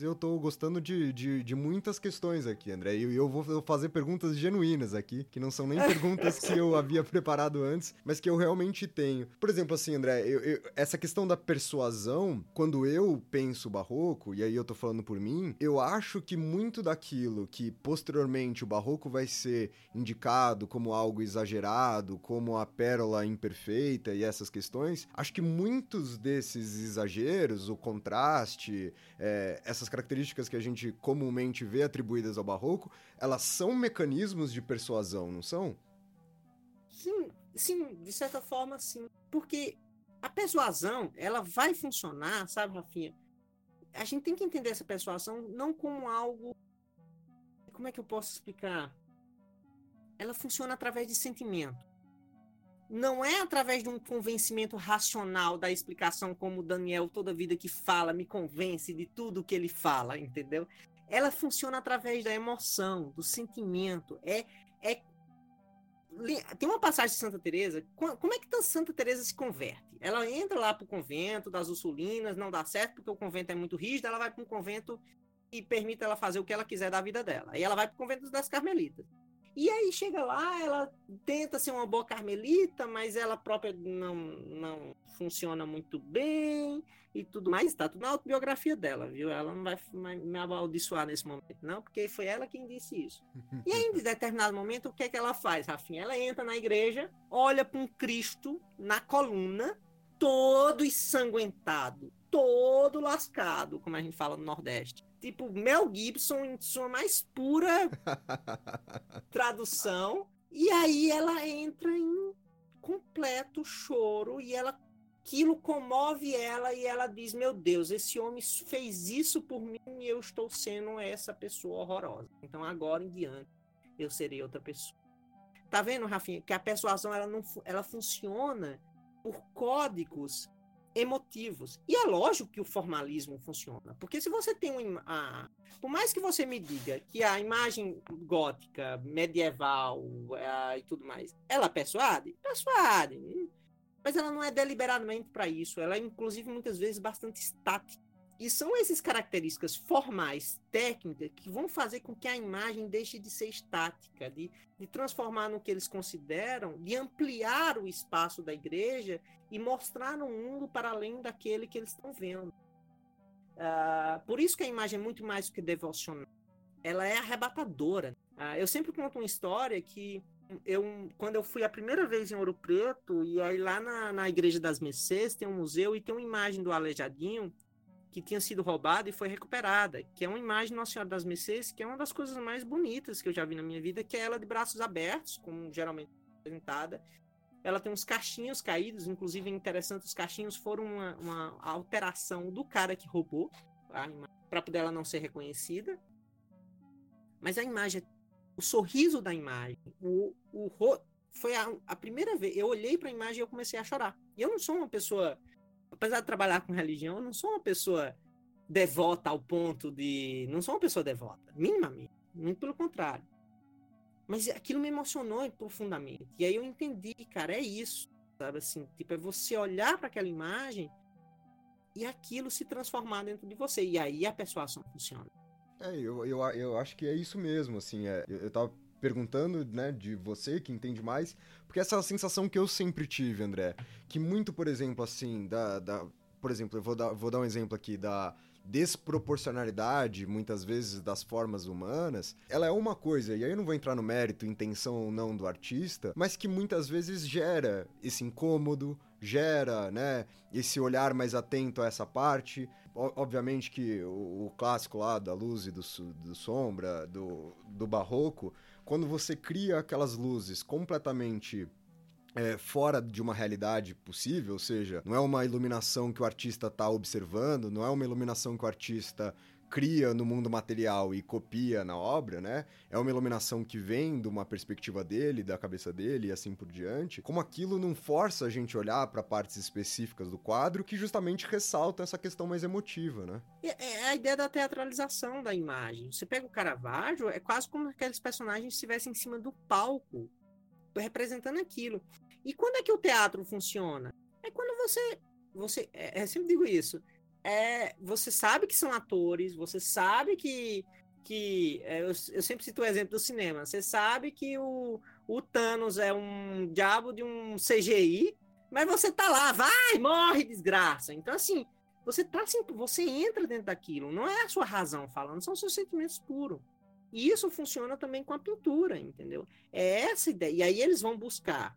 Eu tô gostando de, de, de, muitas questões aqui, André. E eu vou fazer perguntas genuínas aqui, que não são nem [laughs] perguntas que eu havia preparado antes, mas que eu realmente tenho. Por exemplo, assim, André, eu, eu, essa questão da persuasão, quando eu penso barroco, e aí eu tô falando por mim, eu acho que muito daquilo que posteriormente o barroco vai ser indicado como algo exagerado, como a pérola imperfeita e essas questões, acho que muitos desses exageros, o contraste, é, essas características que a gente comumente vê atribuídas ao barroco, elas são mecanismos de persuasão, não são? Sim, sim, de certa forma sim. Porque a persuasão, ela vai funcionar, sabe, Rafinha? A gente tem que entender essa persuasão não como algo. Como é que eu posso explicar? Ela funciona através de sentimento não é através de um convencimento racional da explicação, como o Daniel toda vida que fala me convence de tudo que ele fala, entendeu? Ela funciona através da emoção, do sentimento. É, é tem uma passagem de Santa Teresa. Como é que Santa Teresa se converte? Ela entra lá para o convento das Ursulinas, não dá certo porque o convento é muito rígido. Ela vai para um convento e permite ela fazer o que ela quiser da vida dela. Aí ela vai para o convento das Carmelitas. E aí chega lá, ela tenta ser uma boa carmelita, mas ela própria não, não funciona muito bem e tudo mais. Tá tudo na autobiografia dela, viu? Ela não vai me amaldiçoar nesse momento, não, porque foi ela quem disse isso. E aí, em [laughs] determinado momento, o que é que ela faz, Rafinha? Ela entra na igreja, olha para um Cristo na coluna, todo ensanguentado, todo lascado, como a gente fala no Nordeste. Tipo, Mel Gibson em sua mais pura [laughs] tradução. E aí ela entra em completo choro e ela aquilo comove ela e ela diz: Meu Deus, esse homem fez isso por mim e eu estou sendo essa pessoa horrorosa. Então agora em diante eu serei outra pessoa. Tá vendo, Rafinha, que a persuasão ela não ela funciona por códigos emotivos. E é lógico que o formalismo funciona, porque se você tem um a, por mais que você me diga que a imagem gótica, medieval a, e tudo mais, ela persuade, persuade, mas ela não é deliberadamente para isso. Ela é, inclusive, muitas vezes bastante estática. E são essas características formais, técnicas, que vão fazer com que a imagem deixe de ser estática, de, de transformar no que eles consideram, de ampliar o espaço da igreja e mostrar um mundo para além daquele que eles estão vendo. Uh, por isso que a imagem é muito mais do que devocional. Ela é arrebatadora. Uh, eu sempre conto uma história que eu, quando eu fui a primeira vez em Ouro Preto, e aí lá na, na Igreja das Mercês tem um museu e tem uma imagem do Aleijadinho que tinha sido roubada e foi recuperada, que é uma imagem de Nossa Senhora das Mercês, que é uma das coisas mais bonitas que eu já vi na minha vida, que é ela de braços abertos, como geralmente apresentada. Ela tem uns cachinhos caídos, inclusive é interessante, os cachinhos foram uma, uma alteração do cara que roubou, para poder ela não ser reconhecida. Mas a imagem é o sorriso da imagem, o, o foi a, a, primeira vez. Eu olhei para a imagem e eu comecei a chorar. E eu não sou uma pessoa, apesar de trabalhar com religião, eu não sou uma pessoa devota ao ponto de. Não sou uma pessoa devota, minimamente. Muito pelo contrário. Mas aquilo me emocionou profundamente. E aí eu entendi, cara, é isso. Sabe assim? Tipo, é você olhar para aquela imagem e aquilo se transformar dentro de você. E aí a persuasão funciona. É, eu, eu, eu acho que é isso mesmo, assim, é, eu, eu tava perguntando, né, de você que entende mais, porque essa é a sensação que eu sempre tive, André, que muito, por exemplo, assim, da, da por exemplo, eu vou dar, vou dar um exemplo aqui da desproporcionalidade, muitas vezes, das formas humanas, ela é uma coisa, e aí eu não vou entrar no mérito, intenção ou não do artista, mas que muitas vezes gera esse incômodo, gera, né, esse olhar mais atento a essa parte. Obviamente que o, o clássico lá da luz e do, do sombra, do, do barroco, quando você cria aquelas luzes completamente é, fora de uma realidade possível, ou seja, não é uma iluminação que o artista está observando, não é uma iluminação que o artista cria no mundo material e copia na obra, né? É uma iluminação que vem de uma perspectiva dele, da cabeça dele e assim por diante. Como aquilo não força a gente olhar para partes específicas do quadro que justamente ressalta essa questão mais emotiva, né? É, é a ideia da teatralização da imagem. Você pega o Caravaggio, é quase como aqueles personagens estivessem em cima do palco representando aquilo. E quando é que o teatro funciona? É quando você. você é, eu sempre digo isso. É, você sabe que são atores, você sabe que. que é, eu, eu, sempre cito o exemplo do cinema. Você sabe que o, o Thanos é um diabo de um CGI, mas você tá lá, vai, morre, desgraça. Então, assim, você tá assim, você entra dentro daquilo. Não é a sua razão falando, são seus sentimentos puros. E isso funciona também com a pintura, entendeu? É essa ideia. E aí eles vão buscar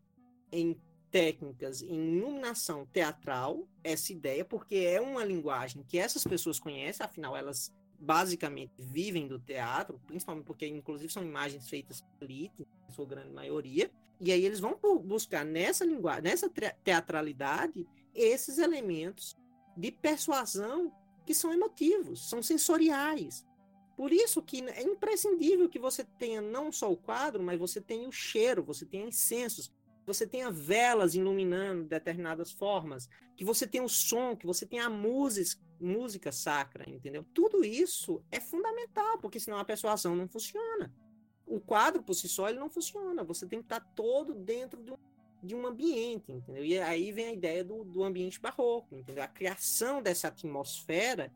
em técnicas, em iluminação teatral, essa ideia, porque é uma linguagem que essas pessoas conhecem, afinal elas basicamente vivem do teatro, principalmente porque inclusive são imagens feitas elite, em sua grande maioria, e aí eles vão buscar nessa linguagem, nessa teatralidade, esses elementos de persuasão que são emotivos, são sensoriais, por isso que é imprescindível que você tenha não só o quadro, mas você tenha o cheiro, você tenha incensos, você tenha velas iluminando determinadas formas, que você tenha o som, que você tenha a música, música sacra, entendeu? Tudo isso é fundamental, porque senão a persuasão não funciona. O quadro por si só ele não funciona. Você tem que estar todo dentro de um, de um ambiente, entendeu? E aí vem a ideia do, do ambiente barroco, entendeu? A criação dessa atmosfera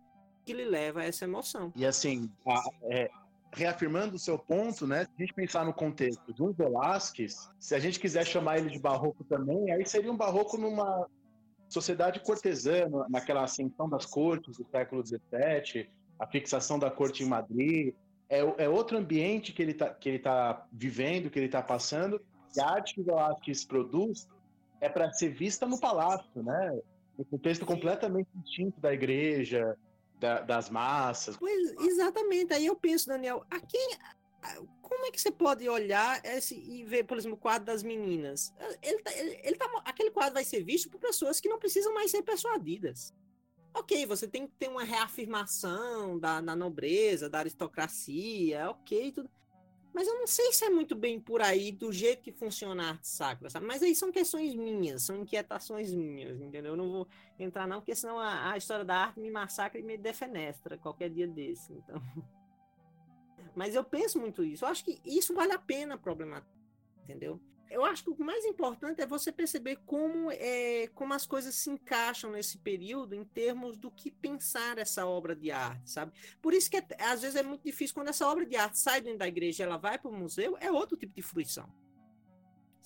que lhe leva a essa emoção. E assim, a, é, reafirmando o seu ponto, né? Se a gente pensar no contexto de um Velázquez, se a gente quiser chamar ele de barroco também, aí seria um barroco numa sociedade cortesana, naquela ascensão das cortes do século XVII, a fixação da corte em Madrid, é, é outro ambiente que ele está tá vivendo, que ele está passando, e a arte que Velázquez produz é para ser vista no palácio, né? Um contexto completamente distinto da igreja, da, das massas. Pois, exatamente. Aí eu penso, Daniel, a quem, como é que você pode olhar esse, e ver, por exemplo, o quadro das meninas? Ele, tá, ele, ele tá, aquele quadro vai ser visto por pessoas que não precisam mais ser persuadidas. Ok, você tem que ter uma reafirmação da, da nobreza, da aristocracia, ok, tudo. Mas eu não sei se é muito bem por aí do jeito que funciona a arte sacra, sabe? Mas aí são questões minhas, são inquietações minhas, entendeu? Eu não vou entrar não, porque senão a, a história da arte me massacra e me defenestra qualquer dia desse, então... [laughs] Mas eu penso muito isso. Eu acho que isso vale a pena problematizar, entendeu? Eu acho que o mais importante é você perceber como, é, como as coisas se encaixam nesse período em termos do que pensar essa obra de arte, sabe? Por isso que é, às vezes é muito difícil quando essa obra de arte sai dentro da igreja e ela vai para o museu, é outro tipo de fruição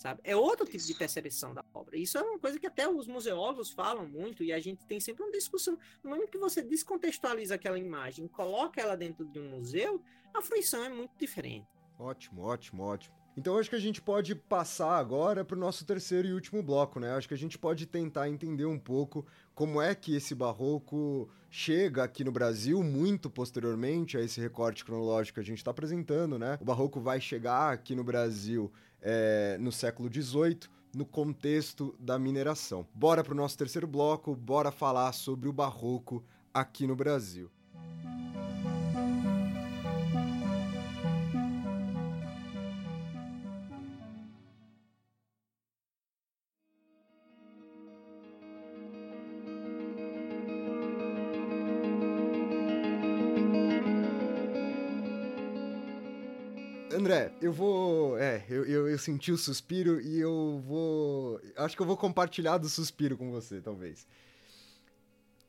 sabe? É outro tipo de percepção da obra. Isso é uma coisa que até os museólogos falam muito e a gente tem sempre uma discussão. No momento que você descontextualiza aquela imagem, coloca ela dentro de um museu, a fruição é muito diferente. Ótimo, ótimo, ótimo. Então acho que a gente pode passar agora para o nosso terceiro e último bloco, né? Acho que a gente pode tentar entender um pouco como é que esse barroco chega aqui no Brasil muito posteriormente a esse recorte cronológico que a gente está apresentando, né? O barroco vai chegar aqui no Brasil é, no século XVIII, no contexto da mineração. Bora para o nosso terceiro bloco, bora falar sobre o barroco aqui no Brasil. André, eu vou. É, eu, eu, eu, senti o suspiro e eu vou. Acho que eu vou compartilhar do suspiro com você, talvez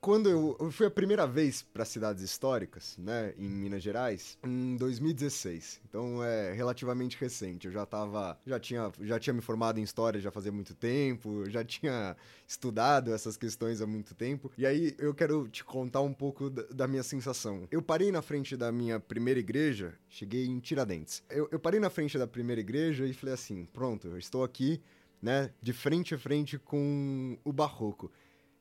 quando eu, eu fui a primeira vez para cidades históricas, né, em Minas Gerais, em 2016. Então é relativamente recente. Eu já tava, já tinha, já tinha me formado em história já fazia muito tempo, já tinha estudado essas questões há muito tempo. E aí eu quero te contar um pouco da, da minha sensação. Eu parei na frente da minha primeira igreja, cheguei em Tiradentes. Eu, eu parei na frente da primeira igreja e falei assim: pronto, eu estou aqui, né, de frente a frente com o barroco.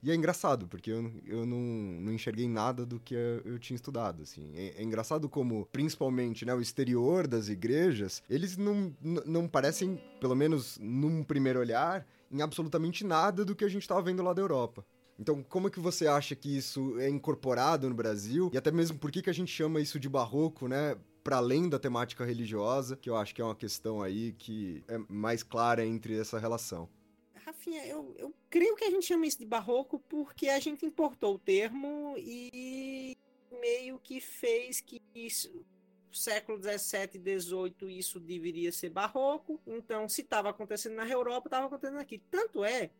E é engraçado, porque eu, eu não, não enxerguei nada do que eu tinha estudado, assim. É, é engraçado como, principalmente, né, o exterior das igrejas, eles não, não parecem, pelo menos num primeiro olhar, em absolutamente nada do que a gente estava vendo lá da Europa. Então, como é que você acha que isso é incorporado no Brasil? E até mesmo por que, que a gente chama isso de barroco, né? Para além da temática religiosa, que eu acho que é uma questão aí que é mais clara entre essa relação. Rafinha, eu, eu creio que a gente chama isso de barroco porque a gente importou o termo e meio que fez que isso, século 17 e 18 isso deveria ser barroco. Então, se estava acontecendo na Europa, estava acontecendo aqui. Tanto é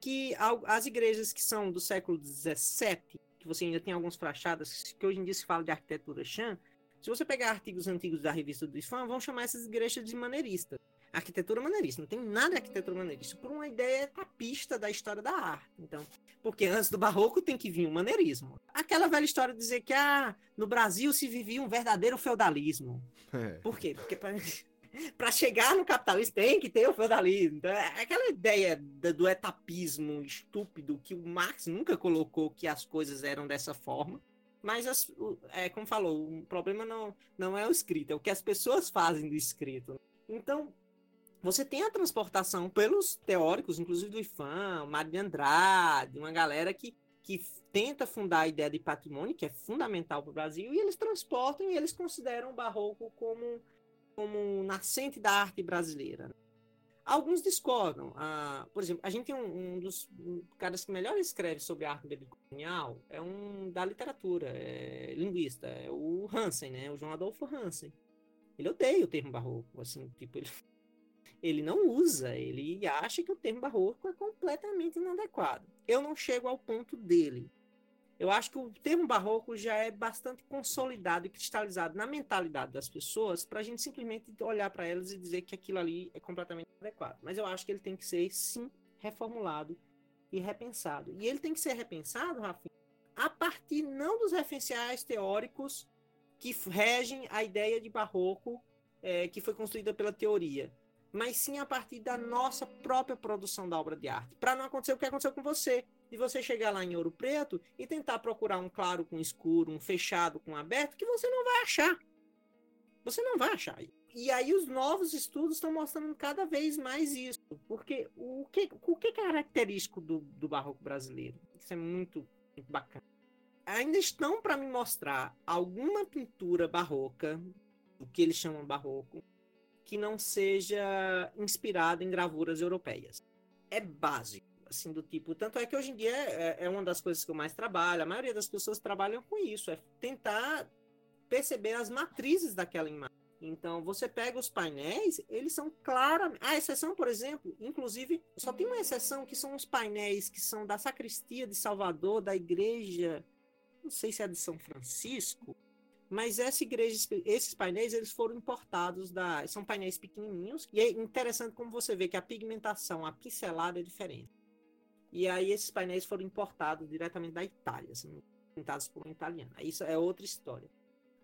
que as igrejas que são do século 17, que você ainda tem algumas fachadas, que hoje em dia se fala de arquitetura Chan, se você pegar artigos antigos da revista do IFAM, vão chamar essas igrejas de maneiristas arquitetura maneirista. Não tem nada de arquitetura maneirista, por uma ideia tapista da história da arte. Então, porque antes do barroco tem que vir o maneirismo. Aquela velha história de dizer que ah, no Brasil se vivia um verdadeiro feudalismo. É. Por quê? Porque para [laughs] chegar no capitalismo tem que ter o feudalismo. Então, é aquela ideia do etapismo estúpido que o Marx nunca colocou que as coisas eram dessa forma. Mas, as, é, como falou, o problema não, não é o escrito, é o que as pessoas fazem do escrito. Então, você tem a transportação pelos teóricos, inclusive do IFAM, Mário de Andrade, uma galera que, que tenta fundar a ideia de patrimônio, que é fundamental para o Brasil, e eles transportam e eles consideram o barroco como, como nascente da arte brasileira. Alguns discordam. Ah, por exemplo, a gente tem um, um dos caras que melhor escreve sobre a arte colonial, é um da literatura, é linguista, é o Hansen, né? O João Adolfo Hansen. Ele odeia o termo barroco, assim, tipo, ele ele não usa, ele acha que o termo barroco é completamente inadequado. Eu não chego ao ponto dele. Eu acho que o termo barroco já é bastante consolidado e cristalizado na mentalidade das pessoas para a gente simplesmente olhar para elas e dizer que aquilo ali é completamente inadequado. Mas eu acho que ele tem que ser, sim, reformulado e repensado. E ele tem que ser repensado, Rafinha, a partir não dos referenciais teóricos que regem a ideia de barroco é, que foi construída pela teoria, mas sim a partir da nossa própria produção da obra de arte. Para não acontecer o que aconteceu com você, de você chegar lá em Ouro Preto e tentar procurar um claro com escuro, um fechado com aberto, que você não vai achar. Você não vai achar. E aí os novos estudos estão mostrando cada vez mais isso. Porque o que, o que é característico do, do barroco brasileiro? Isso é muito, muito bacana. Ainda estão para me mostrar alguma pintura barroca, o que eles chamam barroco, que não seja inspirada em gravuras europeias. É básico, assim, do tipo. Tanto é que hoje em dia é, é uma das coisas que eu mais trabalho. A maioria das pessoas trabalham com isso, é tentar perceber as matrizes daquela imagem. Então, você pega os painéis, eles são claramente. A exceção, por exemplo, inclusive, só tem uma exceção que são os painéis que são da sacristia de Salvador, da igreja, não sei se é de São Francisco, mas essa igreja, esses painéis, eles foram importados da. São painéis pequenininhos, e é interessante como você vê que a pigmentação, a pincelada é diferente. E aí esses painéis foram importados diretamente da Itália, são pintados por um italiano. Isso é outra história.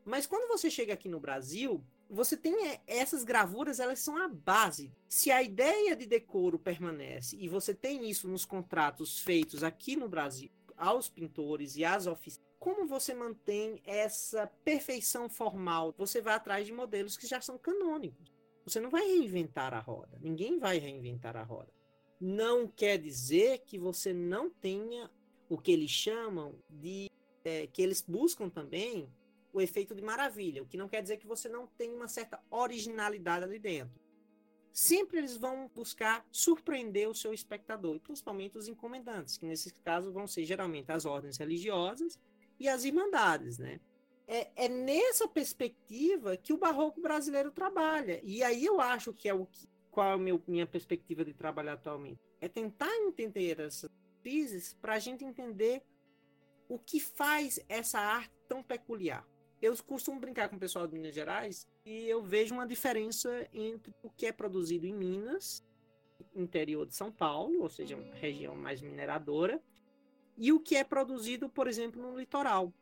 Mas quando você chega aqui no Brasil, você tem é, essas gravuras, elas são a base. Se a ideia de decoro permanece e você tem isso nos contratos feitos aqui no Brasil aos pintores e às oficinas, como você mantém essa perfeição formal? Você vai atrás de modelos que já são canônicos. Você não vai reinventar a roda. Ninguém vai reinventar a roda. Não quer dizer que você não tenha o que eles chamam de é, que eles buscam também o efeito de maravilha, o que não quer dizer que você não tem uma certa originalidade ali dentro. Sempre eles vão buscar surpreender o seu espectador, e principalmente os encomendantes, que nesse caso vão ser geralmente as ordens religiosas e as irmandades, né? É, é nessa perspectiva que o barroco brasileiro trabalha. E aí eu acho que é o que, qual é a meu, minha perspectiva de trabalhar atualmente. É tentar entender essas crises para a gente entender o que faz essa arte tão peculiar eu costumo brincar com o pessoal de Minas Gerais e eu vejo uma diferença entre o que é produzido em Minas, interior de São Paulo, ou seja, uma região mais mineradora, e o que é produzido, por exemplo, no litoral.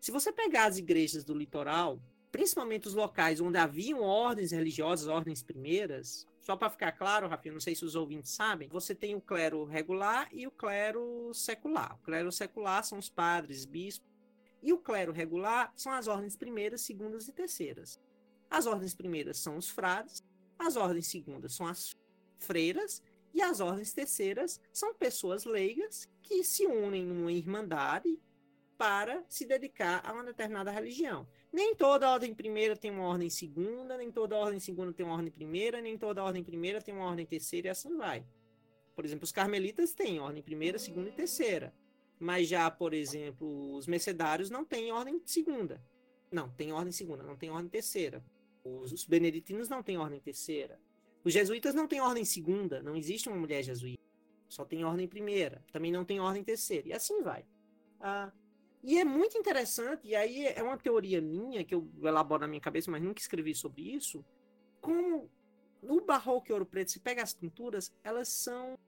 Se você pegar as igrejas do litoral, principalmente os locais onde haviam ordens religiosas, ordens primeiras, só para ficar claro, Rafinha, não sei se os ouvintes sabem, você tem o clero regular e o clero secular. O clero secular são os padres, bispos, e o clero regular são as ordens primeiras, segundas e terceiras. As ordens primeiras são os frades, as ordens segundas são as freiras e as ordens terceiras são pessoas leigas que se unem numa irmandade para se dedicar a uma determinada religião. Nem toda ordem primeira tem uma ordem segunda, nem toda ordem segunda tem uma ordem primeira, nem toda ordem primeira tem uma ordem terceira e assim vai. Por exemplo, os carmelitas têm ordem primeira, segunda e terceira. Mas já, por exemplo, os mercedários não têm ordem segunda. Não, tem ordem segunda, não tem ordem terceira. Os, os beneditinos não têm ordem terceira. Os jesuítas não têm ordem segunda, não existe uma mulher jesuíta. Só tem ordem primeira, também não tem ordem terceira. E assim vai. Ah, e é muito interessante, e aí é uma teoria minha que eu elaboro na minha cabeça, mas nunca escrevi sobre isso. Como no barroco e ouro preto, se pega as pinturas, elas são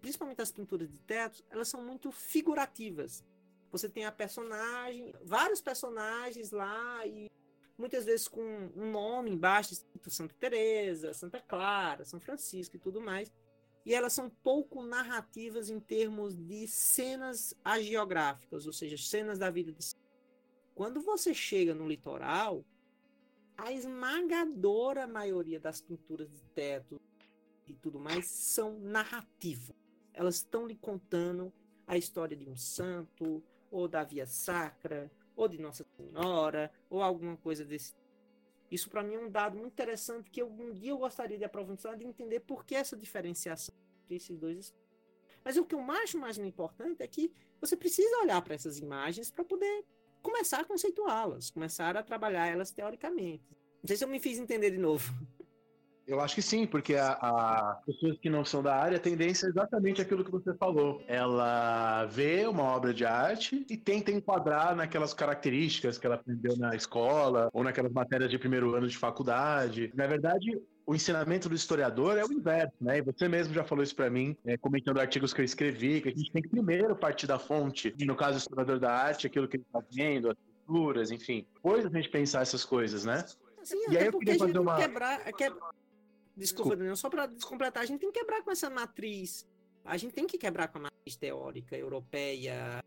principalmente as pinturas de teto, elas são muito figurativas. Você tem a personagem, vários personagens lá e muitas vezes com um nome embaixo, Santa Teresa, Santa Clara, São Francisco e tudo mais. E elas são pouco narrativas em termos de cenas agiográficas, ou seja, cenas da vida de quando você chega no litoral, a esmagadora maioria das pinturas de teto e tudo mais são narrativas. Elas estão lhe contando a história de um santo, ou da Via Sacra, ou de Nossa Senhora, ou alguma coisa desse. Isso para mim é um dado muito interessante que eu, um dia eu gostaria de aprofundar, de entender por que essa diferenciação entre esses dois. Mas o que eu acho mais importante é que você precisa olhar para essas imagens para poder começar a conceituá-las, começar a trabalhar elas teoricamente. Não sei se eu me fiz entender de novo. Eu acho que sim, porque a, a, pessoas que não são da área, a tendência é exatamente aquilo que você falou. Ela vê uma obra de arte e tenta enquadrar naquelas características que ela aprendeu na escola ou naquelas matérias de primeiro ano de faculdade. Na verdade, o ensinamento do historiador é o inverso, né? E você mesmo já falou isso para mim, é, comentando artigos que eu escrevi, que a gente tem que primeiro partir da fonte, e no caso do historiador da arte, aquilo que ele está vendo, as culturas, enfim. Depois a gente pensar essas coisas, né? Sim, E aí eu queria fazer uma- que quebrar. que- Desculpa, Daniel, só para completar, a gente tem que quebrar com essa matriz. A gente tem que quebrar com a matriz teórica europeia,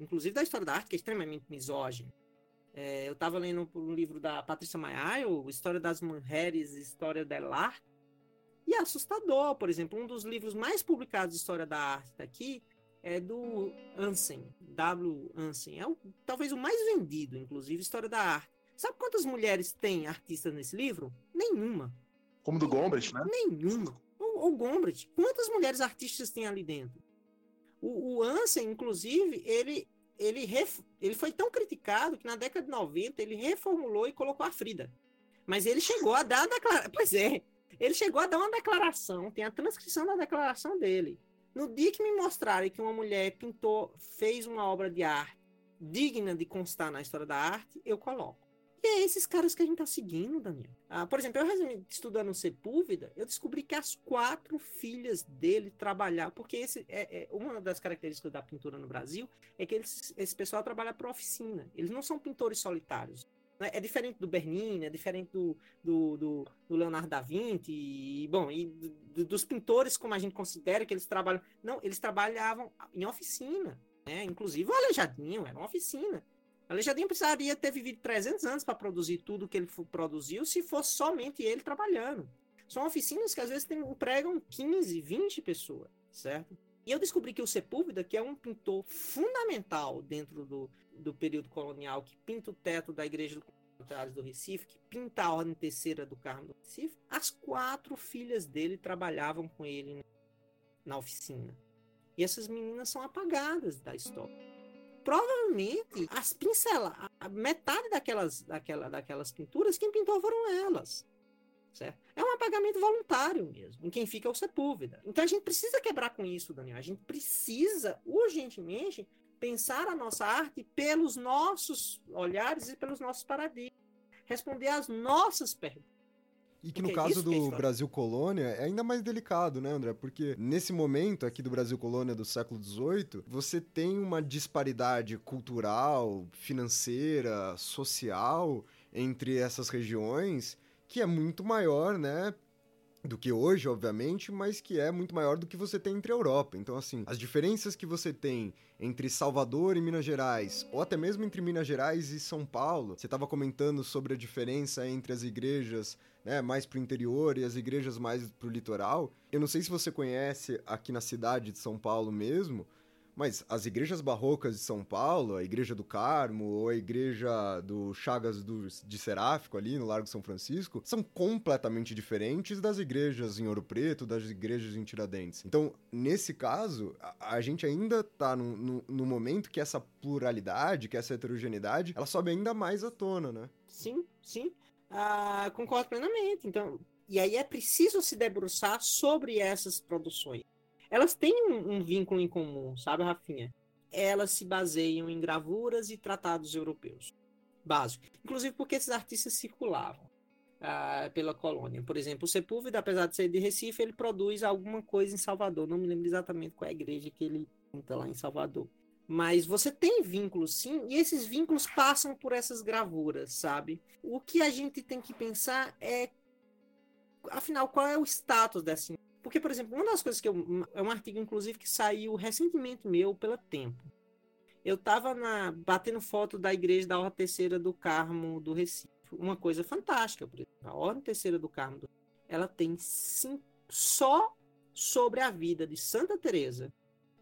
inclusive da história da arte, que é extremamente misógina. É, eu estava lendo um livro da Patrícia Maia, História das Mulheres, História del Arte, e é assustador, por exemplo, um dos livros mais publicados de História da Arte daqui é do Ansen, W. Ansen, é o, talvez o mais vendido, inclusive, História da Arte. Sabe quantas mulheres tem artistas nesse livro? Nenhuma. Como do Gombrich, né? Nenhuma. O, o Gombrich, quantas mulheres artistas tem ali dentro? O, o Ansem, inclusive, ele, ele, ref- ele foi tão criticado que na década de 90 ele reformulou e colocou a Frida. Mas ele chegou a dar a declaração. Pois é, ele chegou a dar uma declaração, tem a transcrição da declaração dele. No dia que me mostrarem que uma mulher pintou, fez uma obra de arte digna de constar na história da arte, eu coloco. E é esses caras que a gente tá seguindo, Daniel. Ah, por exemplo, eu estudando Sepúlveda, eu descobri que as quatro filhas dele trabalhavam, porque esse é, é uma das características da pintura no Brasil é que eles- esse pessoal trabalha para oficina. Eles não são pintores solitários. né? É diferente do Bernini, é diferente do, do, do- do Leonardo da Vinci, e, bom, e do- dos pintores como a gente considera que eles trabalham. Não, eles trabalhavam em oficina. Né? Inclusive o Aleijadinho era uma oficina. Aleijadinho precisaria ter vivido 300 anos para produzir tudo que ele produziu se fosse somente ele trabalhando. São oficinas que às vezes empregam 15, 20 pessoas, certo? E eu descobri que o Sepúlveda, que é um pintor fundamental dentro do, do período colonial, que pinta o teto da igreja do Contrários do Recife, que pinta a ordem terceira do Carmo do Recife, as quatro filhas dele trabalhavam com ele na oficina. E essas meninas são apagadas da história provavelmente as pinceladas, metade daquelas, daquela, daquelas pinturas, quem pintou foram elas. Certo? É um apagamento voluntário mesmo, em quem fica é o Sepúlveda. Então a gente precisa quebrar com isso, Daniel. A gente precisa urgentemente pensar a nossa arte pelos nossos olhares e pelos nossos paradigmas. Responder às nossas perguntas. E que Porque no caso que é do história. Brasil Colônia é ainda mais delicado, né, André? Porque nesse momento aqui do Brasil Colônia do século XVIII, você tem uma disparidade cultural, financeira, social entre essas regiões que é muito maior, né? Do que hoje, obviamente, mas que é muito maior do que você tem entre a Europa. Então, assim, as diferenças que você tem entre Salvador e Minas Gerais, ou até mesmo entre Minas Gerais e São Paulo, você estava comentando sobre a diferença entre as igrejas né, mais pro interior e as igrejas mais pro litoral. Eu não sei se você conhece aqui na cidade de São Paulo mesmo, mas as igrejas barrocas de São Paulo, a Igreja do Carmo ou a Igreja do Chagas do, de Seráfico ali no Largo São Francisco, são completamente diferentes das igrejas em Ouro Preto, das igrejas em Tiradentes. Então, nesse caso, a, a gente ainda tá no, no, no momento que essa pluralidade, que essa heterogeneidade, ela sobe ainda mais à tona, né? Sim, sim. Ah, concordo plenamente. Então, e aí é preciso se debruçar sobre essas produções. Elas têm um, um vínculo em comum, sabe, Rafinha? Elas se baseiam em gravuras e tratados europeus. Básico. Inclusive porque esses artistas circulavam ah, pela colônia. Por exemplo, o Sepúlveda, apesar de ser de Recife, ele produz alguma coisa em Salvador. Não me lembro exatamente qual é a igreja que ele pinta lá em Salvador. Mas você tem vínculos, sim, e esses vínculos passam por essas gravuras, sabe? O que a gente tem que pensar é, afinal, qual é o status dessa. Porque, por exemplo, uma das coisas que eu. É um artigo, inclusive, que saiu recentemente meu pela Tempo. Eu tava na, batendo foto da igreja da Ordem Terceira do Carmo do Recife. Uma coisa fantástica, por exemplo. A Ordem Terceira do Carmo, do, ela tem cinco, só sobre a vida de Santa Teresa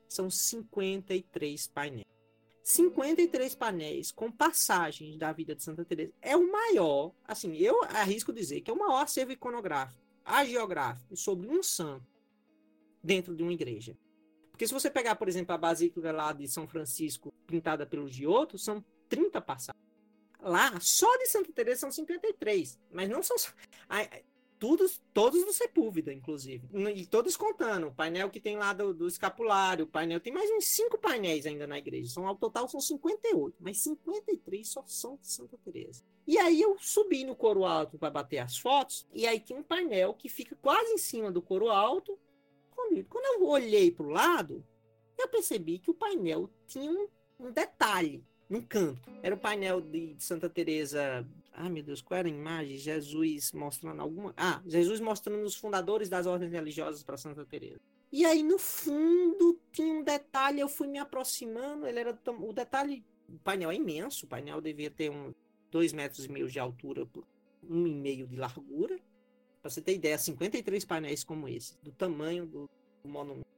são 53 painéis. 53 painéis com passagens da vida de Santa Teresa é o maior, assim, eu arrisco dizer que é o maior acervo iconográfico, agiográfico sobre um santo dentro de uma igreja. Porque se você pegar, por exemplo, a Basílica lá de São Francisco, pintada pelo Giotto, são 30 passagens. Lá, só de Santa Teresa são 53, mas não são. Todos, todos do Sepúlveda, inclusive. E todos contando. O painel que tem lá do, do escapulário, o painel. Tem mais uns cinco painéis ainda na igreja. São, ao total são 58, mas 53 só são de Santa Teresa. E aí eu subi no coro alto para bater as fotos, e aí tem um painel que fica quase em cima do coro alto. Quando eu olhei para o lado, eu percebi que o painel tinha um, um detalhe num canto. Era o painel de Santa Teresa Ai, meu Deus, qual era a imagem? Jesus mostrando alguma. Ah, Jesus mostrando os fundadores das ordens religiosas para Santa Teresa. E aí, no fundo, tinha um detalhe, eu fui me aproximando, ele era. O detalhe. O painel é imenso, o painel devia ter um dois metros e meio de altura por um e meio de largura. Para você ter ideia, 53 painéis como esse, do tamanho do, do monumento.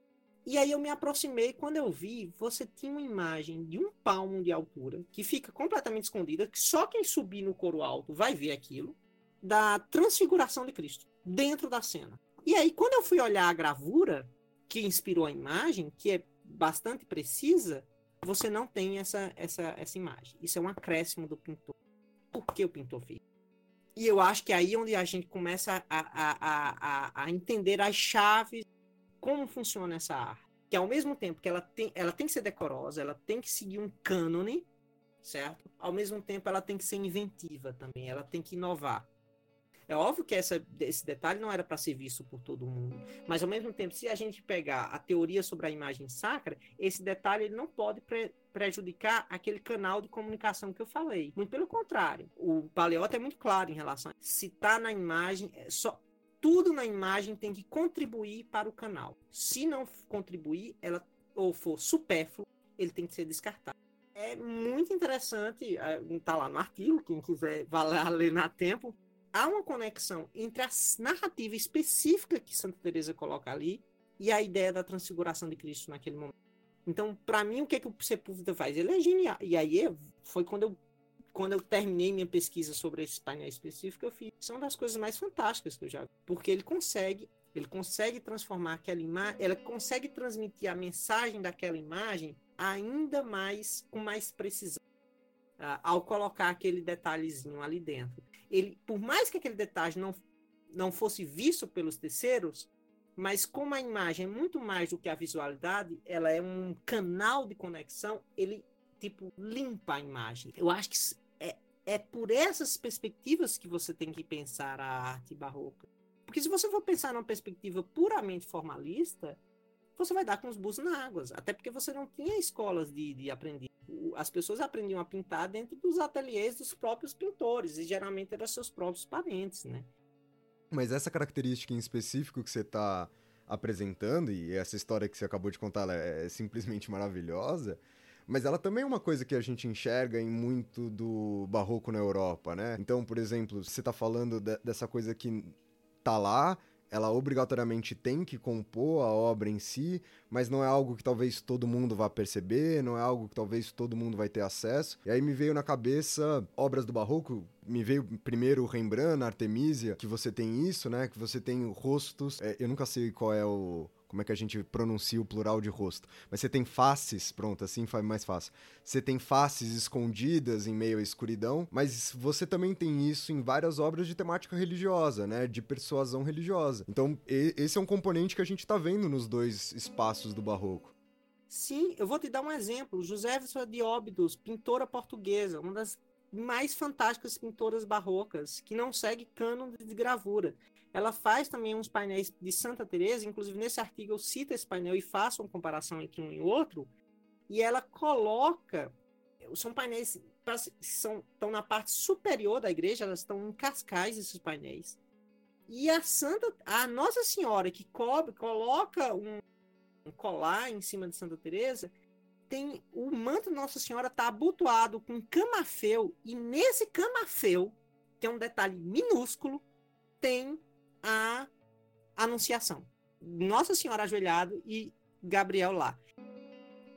E aí eu me aproximei, quando eu vi, você tinha uma imagem de um palmo de altura, que fica completamente escondida, que só quem subir no coro alto vai ver aquilo, da transfiguração de Cristo, dentro da cena. E aí, quando eu fui olhar a gravura que inspirou a imagem, que é bastante precisa, você não tem essa, essa, essa imagem. Isso é um acréscimo do pintor. Por que o pintor fez? E eu acho que é aí onde a gente começa a, a, a, a entender as chaves como funciona essa arte. Que ao mesmo tempo que ela tem, ela tem que ser decorosa, ela tem que seguir um cânone, certo? Ao mesmo tempo ela tem que ser inventiva também, ela tem que inovar. É óbvio que essa, esse detalhe não era para ser visto por todo mundo, mas ao mesmo tempo, se a gente pegar a teoria sobre a imagem sacra, esse detalhe ele não pode pre prejudicar aquele canal de comunicação que eu falei. Muito pelo contrário, o Paleota é muito claro em relação a se está na imagem, é só tudo na imagem tem que contribuir para o canal. Se não contribuir, ela ou for supérfluo, ele tem que ser descartado. É muito interessante, está lá no artigo, quem quiser vai ler na tempo. Há uma conexão entre a narrativa específica que Santa Teresa coloca ali e a ideia da transfiguração de Cristo naquele momento. Então, para mim, o que, é que o Sepúlveda faz? Ele é genial. E aí foi quando eu quando eu terminei minha pesquisa sobre esse painel específico, eu fiz. São das coisas mais fantásticas que eu já vi. Porque ele consegue, ele consegue transformar aquela imagem, ela consegue transmitir a mensagem daquela imagem ainda mais, com mais precisão. Uh, ao colocar aquele detalhezinho ali dentro. Ele, por mais que aquele detalhe não, não fosse visto pelos terceiros, mas como a imagem é muito mais do que a visualidade, ela é um canal de conexão, ele tipo limpa a imagem. Eu acho que é por essas perspectivas que você tem que pensar a arte barroca. Porque se você for pensar numa perspectiva puramente formalista, você vai dar com os burros na água. Até porque você não tinha escolas de, de. As pessoas aprendiam a pintar dentro dos ateliês dos próprios pintores, e geralmente eram seus próprios parentes, né? Mas essa característica em específico que você está apresentando, e essa história que você acabou de contar, é simplesmente maravilhosa, mas ela também é uma coisa que a gente enxerga em muito do barroco na Europa, né? Então, por exemplo, você tá falando de, dessa coisa que tá lá, ela obrigatoriamente tem que compor a obra em si, mas não é algo que talvez todo mundo vá perceber, não é algo que talvez todo mundo vai ter acesso. E aí me veio na cabeça obras do barroco, me veio primeiro Rembrandt, Artemisia, que você tem isso, né? Que você tem rostos, é, eu nunca sei qual é o como é que a gente pronuncia o plural de rosto. Mas você tem faces, pronto, assim foi mais fácil. Você tem faces escondidas em meio à escuridão, mas você também tem isso em várias obras de temática religiosa, né? De persuasão religiosa. Então, esse é um componente que a gente tá vendo nos dois espaços do barroco. Sim, eu vou te dar um exemplo. Joséfa de Óbidos, pintora portuguesa, uma das mais fantásticas pintoras barrocas, que não segue cano de gravura. Ela faz também uns painéis de Santa Teresa, inclusive nesse artigo eu cito esse painel e faço uma comparação entre um e outro, e ela coloca são painéis são estão na parte superior da igreja, elas estão em cascais esses painéis. E a Santa, a Nossa Senhora que cobre, coloca um, um colar em cima de Santa Teresa, tem o manto Nossa Senhora está abotoado com camafeu e nesse camafeu tem um detalhe minúsculo, tem a Anunciação. Nossa Senhora ajoelhado e Gabriel lá.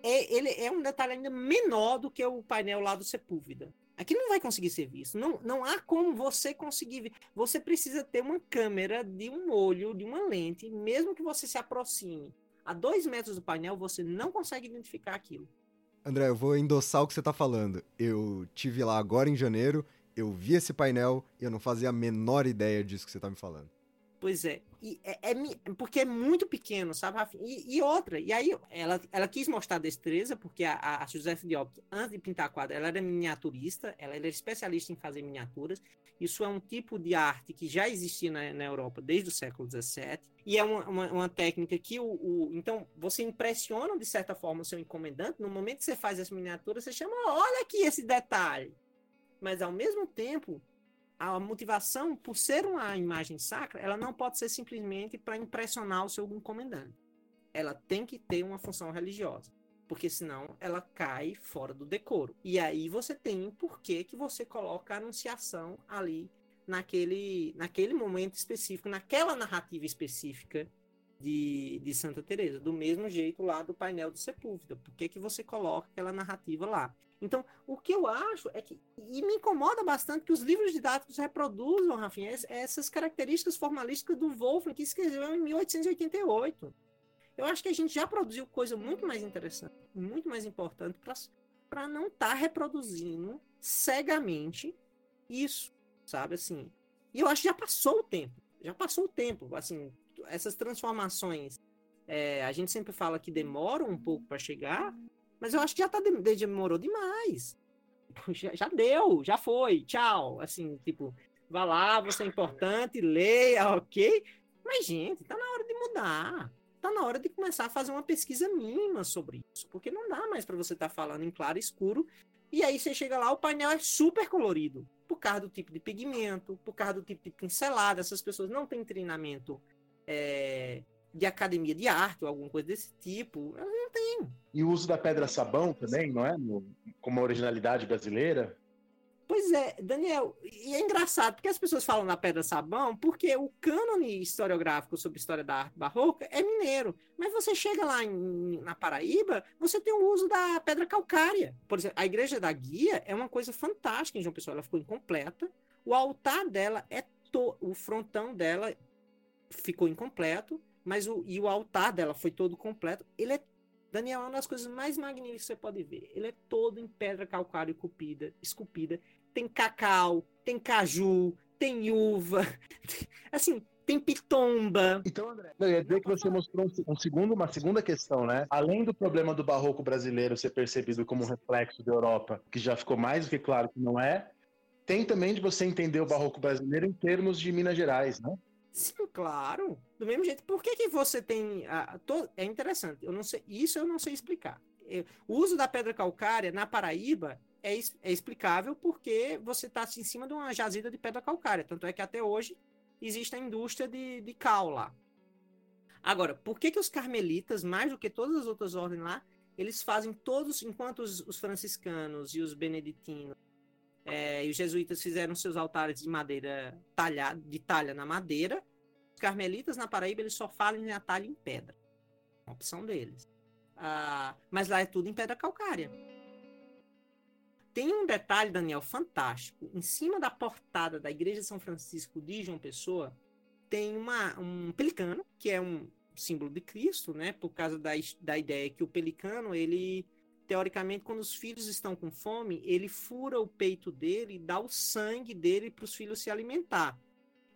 É, ele é um detalhe ainda menor do que o painel lá do Sepúlveda. Aqui não vai conseguir ser visto. Não, não há como você conseguir ver. Você precisa ter uma câmera de um olho, de uma lente, mesmo que você se aproxime a dois metros do painel, você não consegue identificar aquilo. André, eu vou endossar o que você está falando. Eu tive lá agora em janeiro, eu vi esse painel e eu não fazia a menor ideia disso que você está me falando. Pois é. E é, é porque é muito pequeno, sabe? E, e, outra, e aí ela, ela quis mostrar destreza, porque a, a Joseph Diop, antes de pintar quadro, ela era miniaturista, ela era especialista em fazer miniaturas. Isso é um tipo de arte que já existia na, na Europa desde o século XVII. E é uma, uma, uma técnica que o, o, Então, você impressiona, de certa forma, o seu encomendante. No momento que você faz essa miniatura, você chama, olha aqui esse detalhe. Mas, ao mesmo tempo, a motivação, por ser uma imagem sacra, ela não pode ser simplesmente para impressionar o seu encomendante. Ela tem que ter uma função religiosa, porque senão ela cai fora do decoro. E aí você tem por que que você coloca a anunciação ali naquele, naquele momento específico, naquela narrativa específica de, de Santa Teresa, do mesmo jeito lá do painel do Sepúlveda. Por que, que você coloca aquela narrativa lá? Então, o que eu acho é que. E me incomoda bastante que os livros didáticos reproduzam, Rafinha, essas características formalísticas do Wolfram, que escreveu em 1888. Eu acho que a gente já produziu coisa muito mais interessante, muito mais importante, para não estar tá reproduzindo cegamente isso, sabe? Assim. E eu acho que já passou o tempo. Já passou o tempo. Assim, essas transformações. É, a gente sempre fala que demoram um pouco para chegar, mas eu acho que já tá demorou demais. [laughs] Já, já deu, já foi, tchau. Assim, tipo, vá lá, você é importante, leia, [laughs] ok. Mas, gente, tá na hora de mudar. Tá na hora de começar a fazer uma pesquisa mínima sobre isso. Porque não dá mais para você estar tá falando em claro e escuro. E aí você chega lá, o painel é super colorido. Por causa do tipo de pigmento, por causa do tipo de pincelada. Essas pessoas não têm treinamento é, de academia de arte ou alguma coisa desse tipo. Elas não têm. E o uso da pedra sabão também, não é? No, como originalidade brasileira. Pois é, Daniel, e é engraçado, porque as pessoas falam na pedra sabão, porque o cânone historiográfico sobre história da arte barroca é mineiro. Mas você chega lá em, na Paraíba, você tem o uso da pedra calcária. Por exemplo, a igreja da Guia é uma coisa fantástica em João Pessoa, ela ficou incompleta. O altar dela é to... o frontão dela ficou incompleto mas o, e o altar dela foi todo completo. Ele é, Daniel, é uma das coisas mais magníficas que você pode ver. Ele é todo em pedra calcária esculpida, esculpida. Tem cacau, tem caju, tem uva, [laughs] assim, tem pitomba. Então, André, eu ia dizer que você mostrou um, um, segundo, uma segunda questão, né? Além do problema do barroco brasileiro ser percebido como um reflexo da Europa, que já ficou mais do que claro que não é, tem também de você entender o barroco brasileiro em termos de Minas Gerais, né? Sim, claro. Do mesmo jeito, por que, que você tem. A, to... É interessante, eu não sei, isso eu não sei explicar. O uso da pedra calcária na Paraíba é, é explicável porque você está em cima de uma jazida de pedra calcária. Tanto é que até hoje existe a indústria de, de cal lá. Agora, por que, que os carmelitas, mais do que todas as outras ordens lá, eles fazem todos, enquanto os, os franciscanos e os beneditinos é, e os jesuítas fizeram seus altares de madeira talhada, de talha na madeira. Os carmelitas na Paraíba eles só fazem a talha em pedra. Uma opção deles. Ah, mas lá é tudo em pedra calcária. Tem um detalhe, Daniel, fantástico. Em cima da portada da Igreja de São Francisco de João Pessoa, tem uma, um pelicano, que é um símbolo de Cristo, né? Por causa da, da ideia que o pelicano, ele teoricamente, quando os filhos estão com fome, ele fura o peito dele e dá o sangue dele para os filhos se alimentar.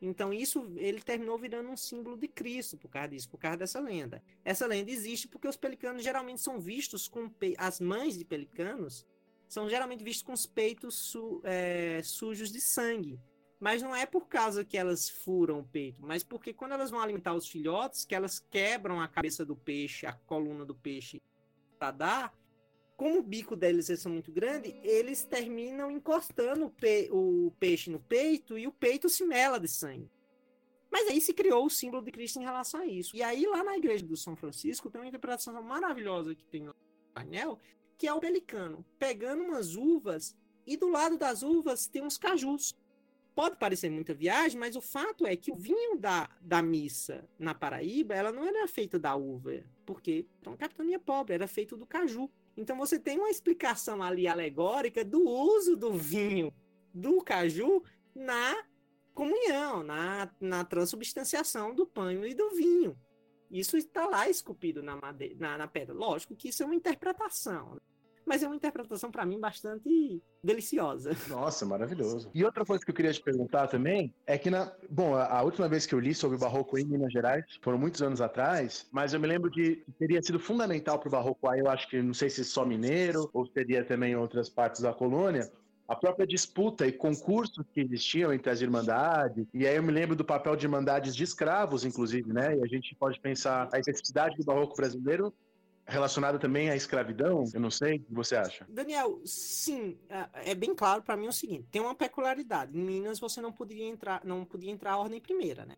Então, isso ele terminou virando um símbolo de Cristo por causa disso, por causa dessa lenda. Essa lenda existe porque os pelicanos geralmente são vistos com as mães de pelicanos são geralmente vistos com os peitos su... é, sujos de sangue. Mas não é por causa que elas furam o peito, mas porque quando elas vão alimentar os filhotes, que elas quebram a cabeça do peixe, a coluna do peixe para dar, como o bico deles é muito grande, eles terminam encostando o, pe o, peixe no peito e o peito se mela de sangue. Mas aí se criou o símbolo de Cristo em relação a isso. E aí, lá na igreja do São Francisco, tem uma interpretação maravilhosa que tem no painel, que é o pelicano pegando umas uvas e do lado das uvas tem uns cajus. Pode parecer muita viagem, mas o fato é que o vinho da, da missa na Paraíba, ela não era feita da uva, porque então, a capitania pobre, era feito do caju. Então você tem uma explicação ali alegórica do uso do vinho do caju na comunhão, na, na transubstanciação do pão e do vinho. Isso está lá esculpido na, madeira, na, na pedra. Lógico que isso é uma interpretação. Mas é uma interpretação para mim bastante deliciosa. Nossa, maravilhoso. E outra coisa que eu queria te perguntar também é que na, bom, a, a última vez que eu li sobre o barroco em Minas Gerais foram muitos anos atrás, mas eu me lembro de que teria sido fundamental para o barroco aí, eu acho que não sei se só mineiro ou seria também outras partes da colônia, a própria disputa e concursos que existiam entre as irmandades. E aí eu me lembro do papel de irmandades de escravos, inclusive, né? E a gente pode pensar a especificidade do barroco brasileiro relacionada também à escravidão? Eu não sei, o que você acha? Daniel, sim, é, é bem claro para mim o seguinte: tem uma peculiaridade. Em Minas você não podia entrar, não podia entrar a ordem primeira, né?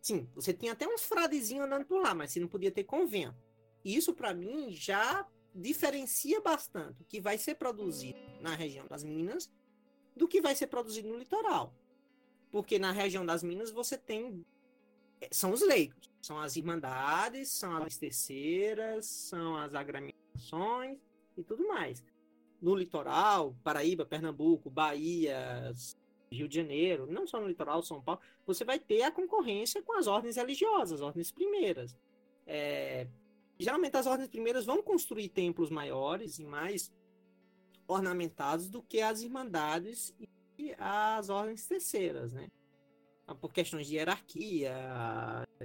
Sim, você tinha até uns fradezinhos andando por lá, mas você não podia ter convento. Isso para mim já diferencia bastante o que vai ser produzido na região das Minas do que vai ser produzido no litoral. Porque na região das Minas você tem são os leigos, são as irmandades, são as terceiras, são as agremiações e tudo mais. No litoral, Paraíba, Pernambuco, Bahia, Rio de Janeiro, não só no litoral, São Paulo, você vai ter a concorrência com as ordens religiosas, as ordens primeiras. É, geralmente as ordens primeiras vão construir templos maiores e mais ornamentados do que as irmandades e as ordens terceiras, né? Por questões de hierarquia,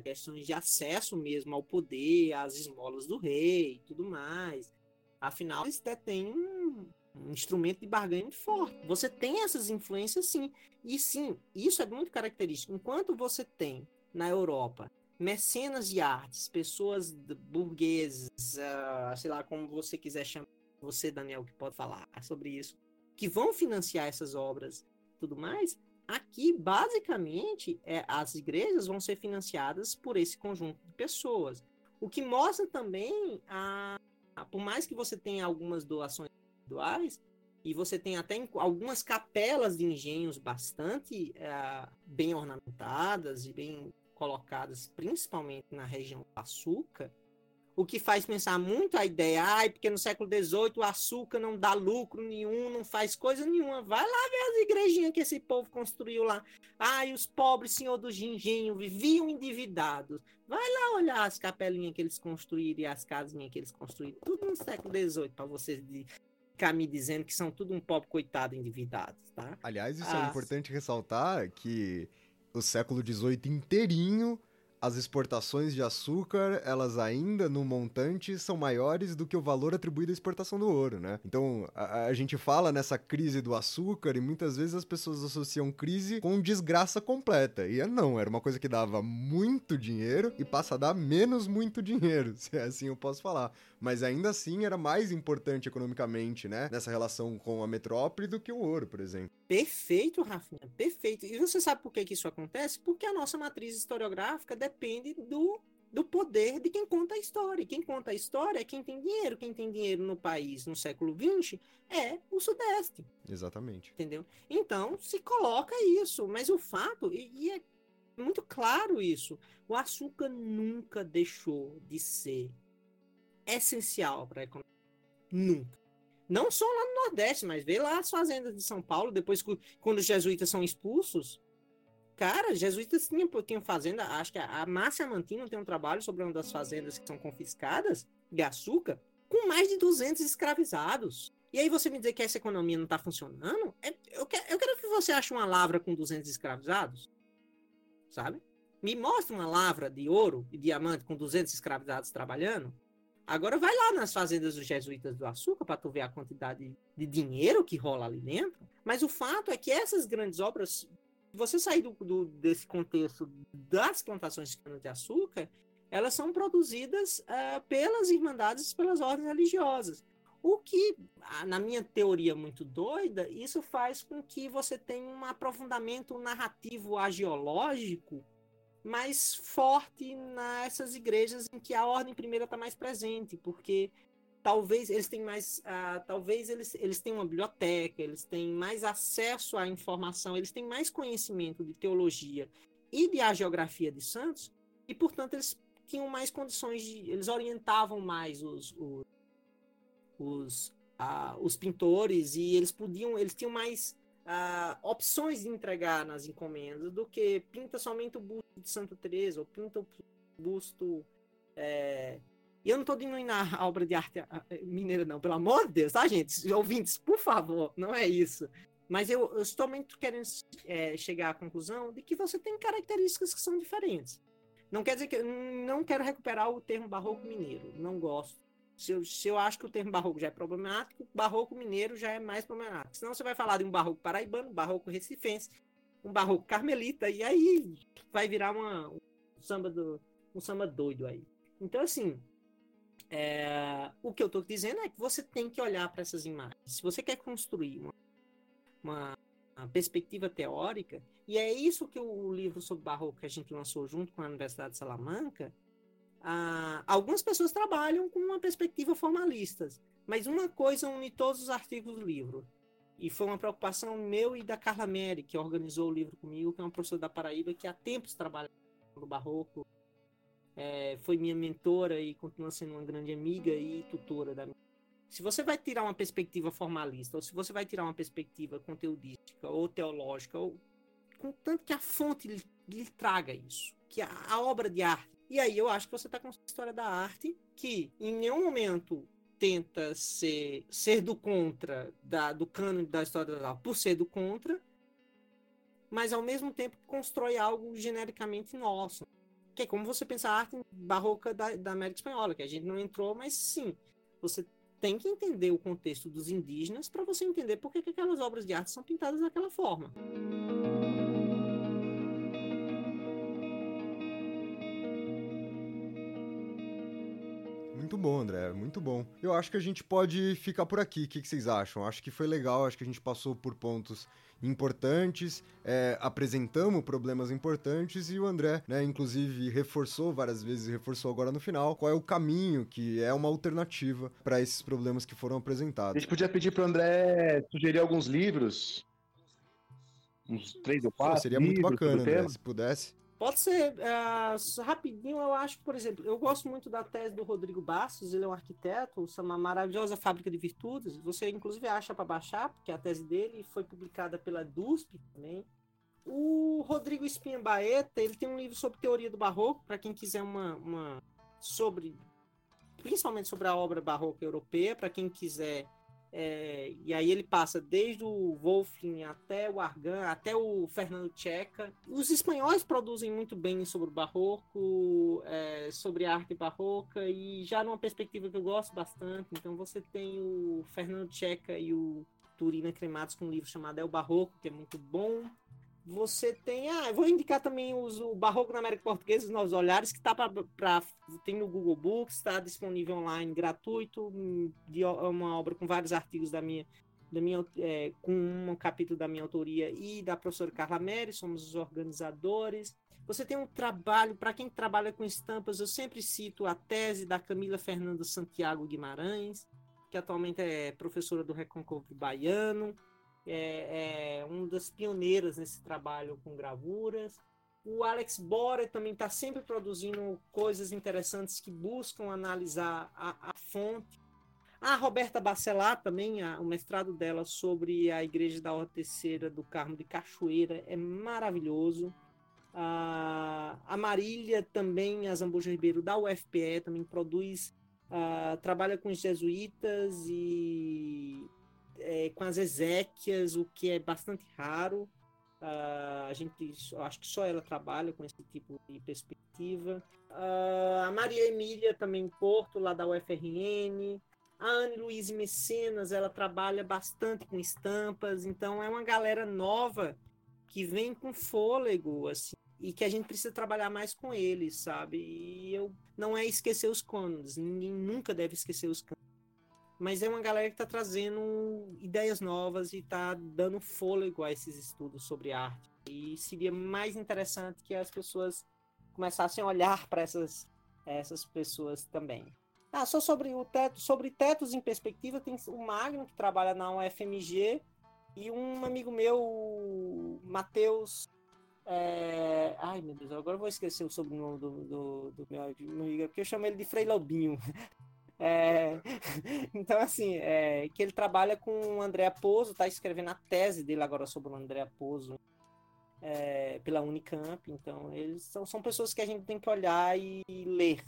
questões de acesso mesmo ao poder, às esmolas do rei e tudo mais. Afinal, eles têm um, um instrumento de barganha muito forte. Você tem essas influências sim. E sim, isso é muito característico. Enquanto você tem na Europa mecenas de artes, pessoas burgueses, uh, sei lá como você quiser chamar, você, Daniel, que pode falar sobre isso, que vão financiar essas obras tudo mais, Aqui, basicamente, é, as igrejas vão ser financiadas por esse conjunto de pessoas. O que mostra também, a, a por mais que você tenha algumas doações individuais, e você tem até algumas capelas de engenhos bastante é, bem ornamentadas e bem colocadas, principalmente na região do açúcar, o que faz pensar muito a ideia, ai, porque no século XVIII o açúcar não dá lucro nenhum, não faz coisa nenhuma. Vai lá ver as igrejinhas que esse povo construiu lá. Ai, os pobres senhor do engenho viviam endividados. Vai lá olhar as capelinhas que eles construíram e as casinhas que eles construíram. Tudo no século XVIII, para vocês ficar me dizendo que são tudo um pobre coitado endividados, tá? Aliás, isso é ah, é importante ressaltar que o século XVIII inteirinho as exportações de açúcar, elas ainda no montante são maiores do que o valor atribuído à exportação do ouro, né? Então, a, a, gente fala nessa crise do açúcar e muitas vezes as pessoas associam crise com desgraça completa. E é não, era uma coisa que dava muito dinheiro e passa a dar menos muito dinheiro, [laughs] se é assim eu posso falar. Mas ainda assim era mais importante economicamente, né? Nessa relação com a metrópole do que o ouro, por exemplo. Perfeito, Rafinha, perfeito. E você sabe por que, que isso acontece? Porque a nossa matriz historiográfica depende do, do poder de quem conta a história. E quem conta a história é quem tem dinheiro. Quem tem dinheiro no país no século XX é o Sudeste. Exatamente. Entendeu? Então se coloca isso. Mas o fato, e, e é muito claro isso, o açúcar nunca deixou de ser essencial para a economia. Nunca. Não só lá no Nordeste, mas vê lá as fazendas de São Paulo, depois quando os jesuítas são expulsos. Cara, jesuítas tinham, tinham fazenda, acho que a, a Márcia Mantino tem um trabalho sobre uma das fazendas que são confiscadas de açúcar, com mais de 200 escravizados. E aí você me dizer que essa economia não está funcionando? É, eu, quero, eu quero que você ache uma lavra com 200 escravizados, sabe? Me mostra uma lavra de ouro e diamante com 200 escravizados trabalhando, Agora vai lá nas fazendas dos jesuítas do açúcar para tu ver a quantidade de dinheiro que rola ali dentro. Mas o fato é que essas grandes obras, você sair do, do, desse contexto das plantações de cana-de-açúcar, elas são produzidas uh, pelas irmandades, pelas ordens religiosas. O que, ah, na minha teoria muito doida, isso faz com que você tenha um aprofundamento narrativo agiológico mais forte nessas igrejas em que a ordem primeira está mais presente, porque talvez eles tenham mais, uh, talvez eles, eles tenham uma biblioteca, eles têm mais acesso à informação, eles têm mais conhecimento de teologia e de geografia de Santos, e portanto eles tinham mais condições de, eles orientavam mais os, os, os, uh, os pintores e eles podiam, eles tinham mais uh, opções de entregar nas encomendas do que pinta somente o busto de Santa Teresa ou pinta o busto é, E eu não estou diminuindo a obra de arte mineira, não, pelo amor de Deus, tá, gente? Ouvintes, por favor, não é isso. Mas eu, eu estou muito querendo é, chegar à conclusão de que você tem características que são diferentes. Não quer dizer que eu não quero recuperar o termo barroco mineiro, não gosto. Se eu, se eu acho que o termo barroco já é problemático, barroco mineiro já é mais problemático. Senão você vai falar de um barroco paraibano, barroco recifense, um barroco carmelita, e aí vai virar uma, um, samba do, um samba doido aí. Então, assim, é, o que eu estou dizendo é que você tem que olhar para essas imagens. Se você quer construir uma, uma, uma, perspectiva teórica, e é isso que o livro sobre barroco que a gente lançou junto com a Universidade de Salamanca, ah, algumas pessoas trabalham com uma perspectiva formalista, mas uma coisa une todos os artigos do livro. E foi uma preocupação meu e da Carla Meri, que organizou o livro comigo, que é uma professora da Paraíba que há tempos trabalha no barroco, é, foi minha mentora e continua sendo uma grande amiga e tutora da minha. Se você vai tirar uma perspectiva formalista, ou se você vai tirar uma perspectiva conteudística ou teológica, ou contanto que a fonte lhe, lhe traga isso, que a, a, obra de arte. E aí eu acho que você está com a história da arte que em nenhum momento tenta ser, ser do contra da, do cânone da história da arte por ser do contra, mas ao mesmo tempo constrói algo genericamente nosso que é como você pensa a arte barroca da, da América Espanhola, que a gente não entrou, mas sim, você tem que entender o contexto dos indígenas para você entender por que, que aquelas obras de arte são pintadas daquela forma. Muito bom, André, muito bom. Eu acho que a gente pode ficar por aqui. O que, que vocês acham? Acho que foi legal, acho que a gente passou por pontos importantes, é, apresentamos problemas importantes e o André, né, inclusive reforçou várias vezes, reforçou agora no final, qual é o caminho que é uma alternativa para esses problemas que foram apresentados. A gente podia pedir para o André sugerir alguns livros, uns três ou quatro. Pô, seria muito bacana, André, se pudesse. Pode ser. Uh, rapidinho, eu acho, por exemplo, eu gosto muito da tese do Rodrigo Bastos, ele é um arquiteto, uma maravilhosa fábrica de virtudes. Você, inclusive, acha para baixar, porque a tese dele foi publicada pela DUSP também. O Rodrigo Espinha Baeta, ele tem um livro sobre teoria do barroco, para quem quiser uma, uma. sobre. principalmente sobre a obra barroca europeia, para quem quiser é, e aí ele passa desde o Wolfling até o Argan, até o Fernando Checa. Os espanhóis produzem muito bem sobre o barroco, é, sobre a arte barroca, e já numa perspectiva que eu gosto bastante. Então você tem o Fernando Checa e o Turina Cremados com um livro chamado É o Barroco, que é muito bom. Você tem. Ah, vou indicar também os, o Barroco na América Portuguesa, os Novos Olhares, que está para. Tem no Google Books, está disponível online gratuito, é uma obra com vários artigos da minha. Da minha é, com um capítulo da minha autoria e da professora Carla Meri, somos os organizadores. Você tem um trabalho, para quem trabalha com estampas, eu sempre cito a tese da Camila Fernanda Santiago Guimarães, que atualmente é professora do Reconcavo Baiano é, é uma das pioneiras nesse trabalho com gravuras. O Alex Bora também está sempre produzindo coisas interessantes que buscam analisar a, a fonte. A Roberta Bacelar também, a, o mestrado dela sobre a Igreja da Horta Terceira do Carmo de Cachoeira é maravilhoso. A, a Marília também, a Zambuja Ribeiro da UFPE, também produz, uh, trabalha com os jesuítas e é, com as Ezequias, o que é bastante raro. Uh, a gente, acho que só ela trabalha com esse tipo de perspectiva. Uh, a Maria Emília também Porto, lá da UFRN. A Anne Luiz Mecenas, ela trabalha bastante com estampas, então é uma galera nova que vem com fôlego, assim, e que a gente precisa trabalhar mais com eles, sabe? E eu não é esquecer os cânones, ninguém nunca deve esquecer os cânones mas é uma galera que está trazendo ideias novas e está dando fôlego a esses estudos sobre arte. E seria mais interessante que as pessoas começassem a olhar para essas, essas pessoas também. Ah, só sobre o teto, sobre tetos em perspectiva, tem o Magno que trabalha na UFMG e um amigo meu, Matheus. É... Ai meu Deus, agora eu vou esquecer o sobrenome do, do, do meu amigo, porque eu chamo ele de Frei Lobinho. [laughs] É, [laughs] então, assim, é, que ele trabalha com o André Pozo, está escrevendo a tese dele agora sobre o André Pozo é, pela Unicamp. Então, eles são, são pessoas que a gente tem que olhar e ler.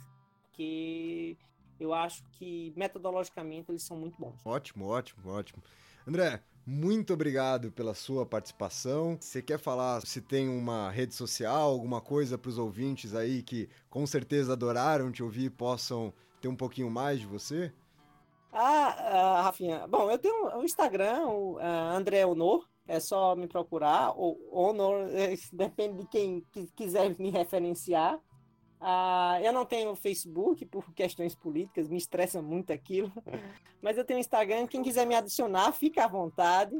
Que eu acho que metodologicamente eles são muito bons. Ótimo, ótimo, ótimo. André, muito obrigado pela sua participação. Você quer falar se tem uma rede social, alguma coisa para os ouvintes aí que com certeza adoraram te ouvir possam ter um pouquinho mais de você? Ah, ah Rafinha, bom, eu tenho o Instagram, o uh, André Honor, é só me procurar. O Honor, [laughs] depende de quem quiser me referenciar. Uh, eu não tenho Facebook por questões políticas, me estressa muito aquilo. [laughs] Mas eu tenho Instagram, quem quiser me adicionar, fica à vontade.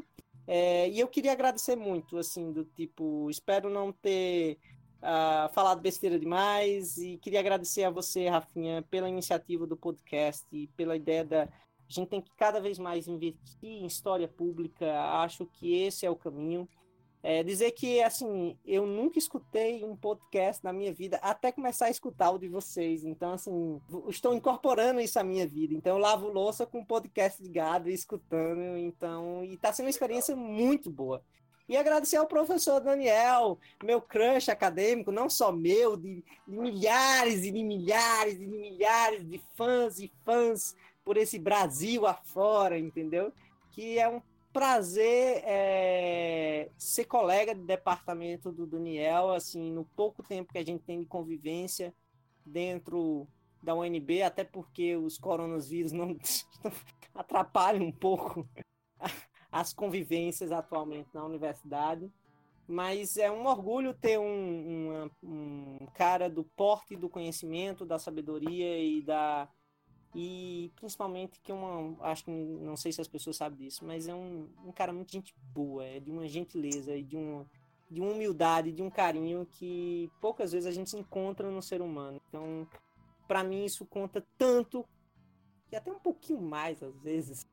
É, e eu queria agradecer muito, assim, do tipo, espero não ter uh, falado besteira demais. E queria agradecer a você, Rafinha, pela iniciativa do podcast e pela ideia da. A gente tem que cada vez mais investir em história pública. Acho que esse é o caminho. É, dizer que, assim, eu nunca escutei um podcast na minha vida até começar a escutar o de vocês. Então, assim, estou incorporando isso à minha vida. Então, eu lavo louça com podcast ligado e escutando. Então, e está sendo uma experiência muito boa. E agradecer ao professor Daniel, meu crush acadêmico, não só meu, de, de milhares e de milhares e de milhares de fãs e fãs por esse Brasil afora, entendeu? Que é um prazer é, ser colega de departamento do Daniel, assim, no pouco tempo que a gente tem de convivência dentro da UNB, até porque os coronavírus não [laughs] atrapalham um pouco as convivências atualmente na universidade. Mas é um orgulho ter um, um, um cara do porte do conhecimento, da sabedoria e da e principalmente que uma. Acho que não sei se as pessoas sabem disso, mas é um, um cara muito gente boa, é de uma gentileza e de, um, de uma humildade, de um carinho que poucas vezes a gente encontra no ser humano. Então, para mim, isso conta tanto, e até um pouquinho mais às vezes,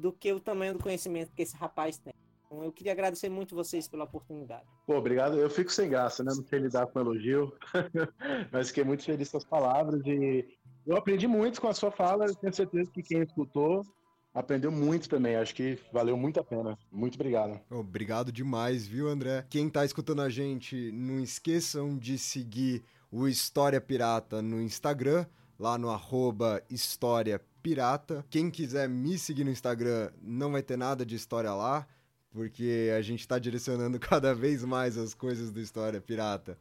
do que o tamanho do conhecimento que esse rapaz tem. Então, eu queria agradecer muito vocês pela oportunidade. Pô, obrigado. Eu fico sem graça, né? Não sei lidar com elogio, [laughs] mas fiquei muito feliz com as palavras e eu aprendi muito com a sua fala, eu tenho certeza que quem escutou aprendeu muito também. Acho que valeu muito a pena. Muito obrigado. Obrigado demais, viu, André? Quem tá escutando a gente, não esqueçam de seguir o História Pirata no Instagram, lá no arroba História Pirata. Quem quiser me seguir no Instagram, não vai ter nada de história lá, porque a gente está direcionando [laughs] cada vez mais as coisas do História Pirata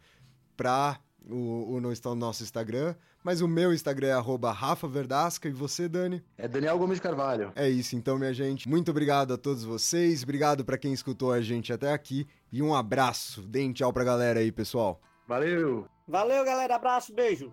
para o, o, no nosso Instagram. Mas o meu Instagram é arroba Rafa Verdasca e você, Dani? É Daniel Gomes de Carvalho. É isso, então, minha gente. Muito obrigado a todos vocês. Obrigado para quem escutou a gente até aqui. E um abraço. Deem tchau pra galera aí, pessoal. Valeu! Valeu, galera. Abraço, beijo.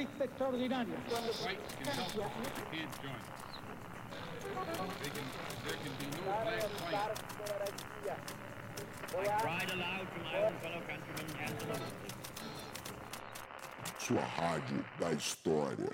Internacionalista extraordinaria. Sua rádio da história.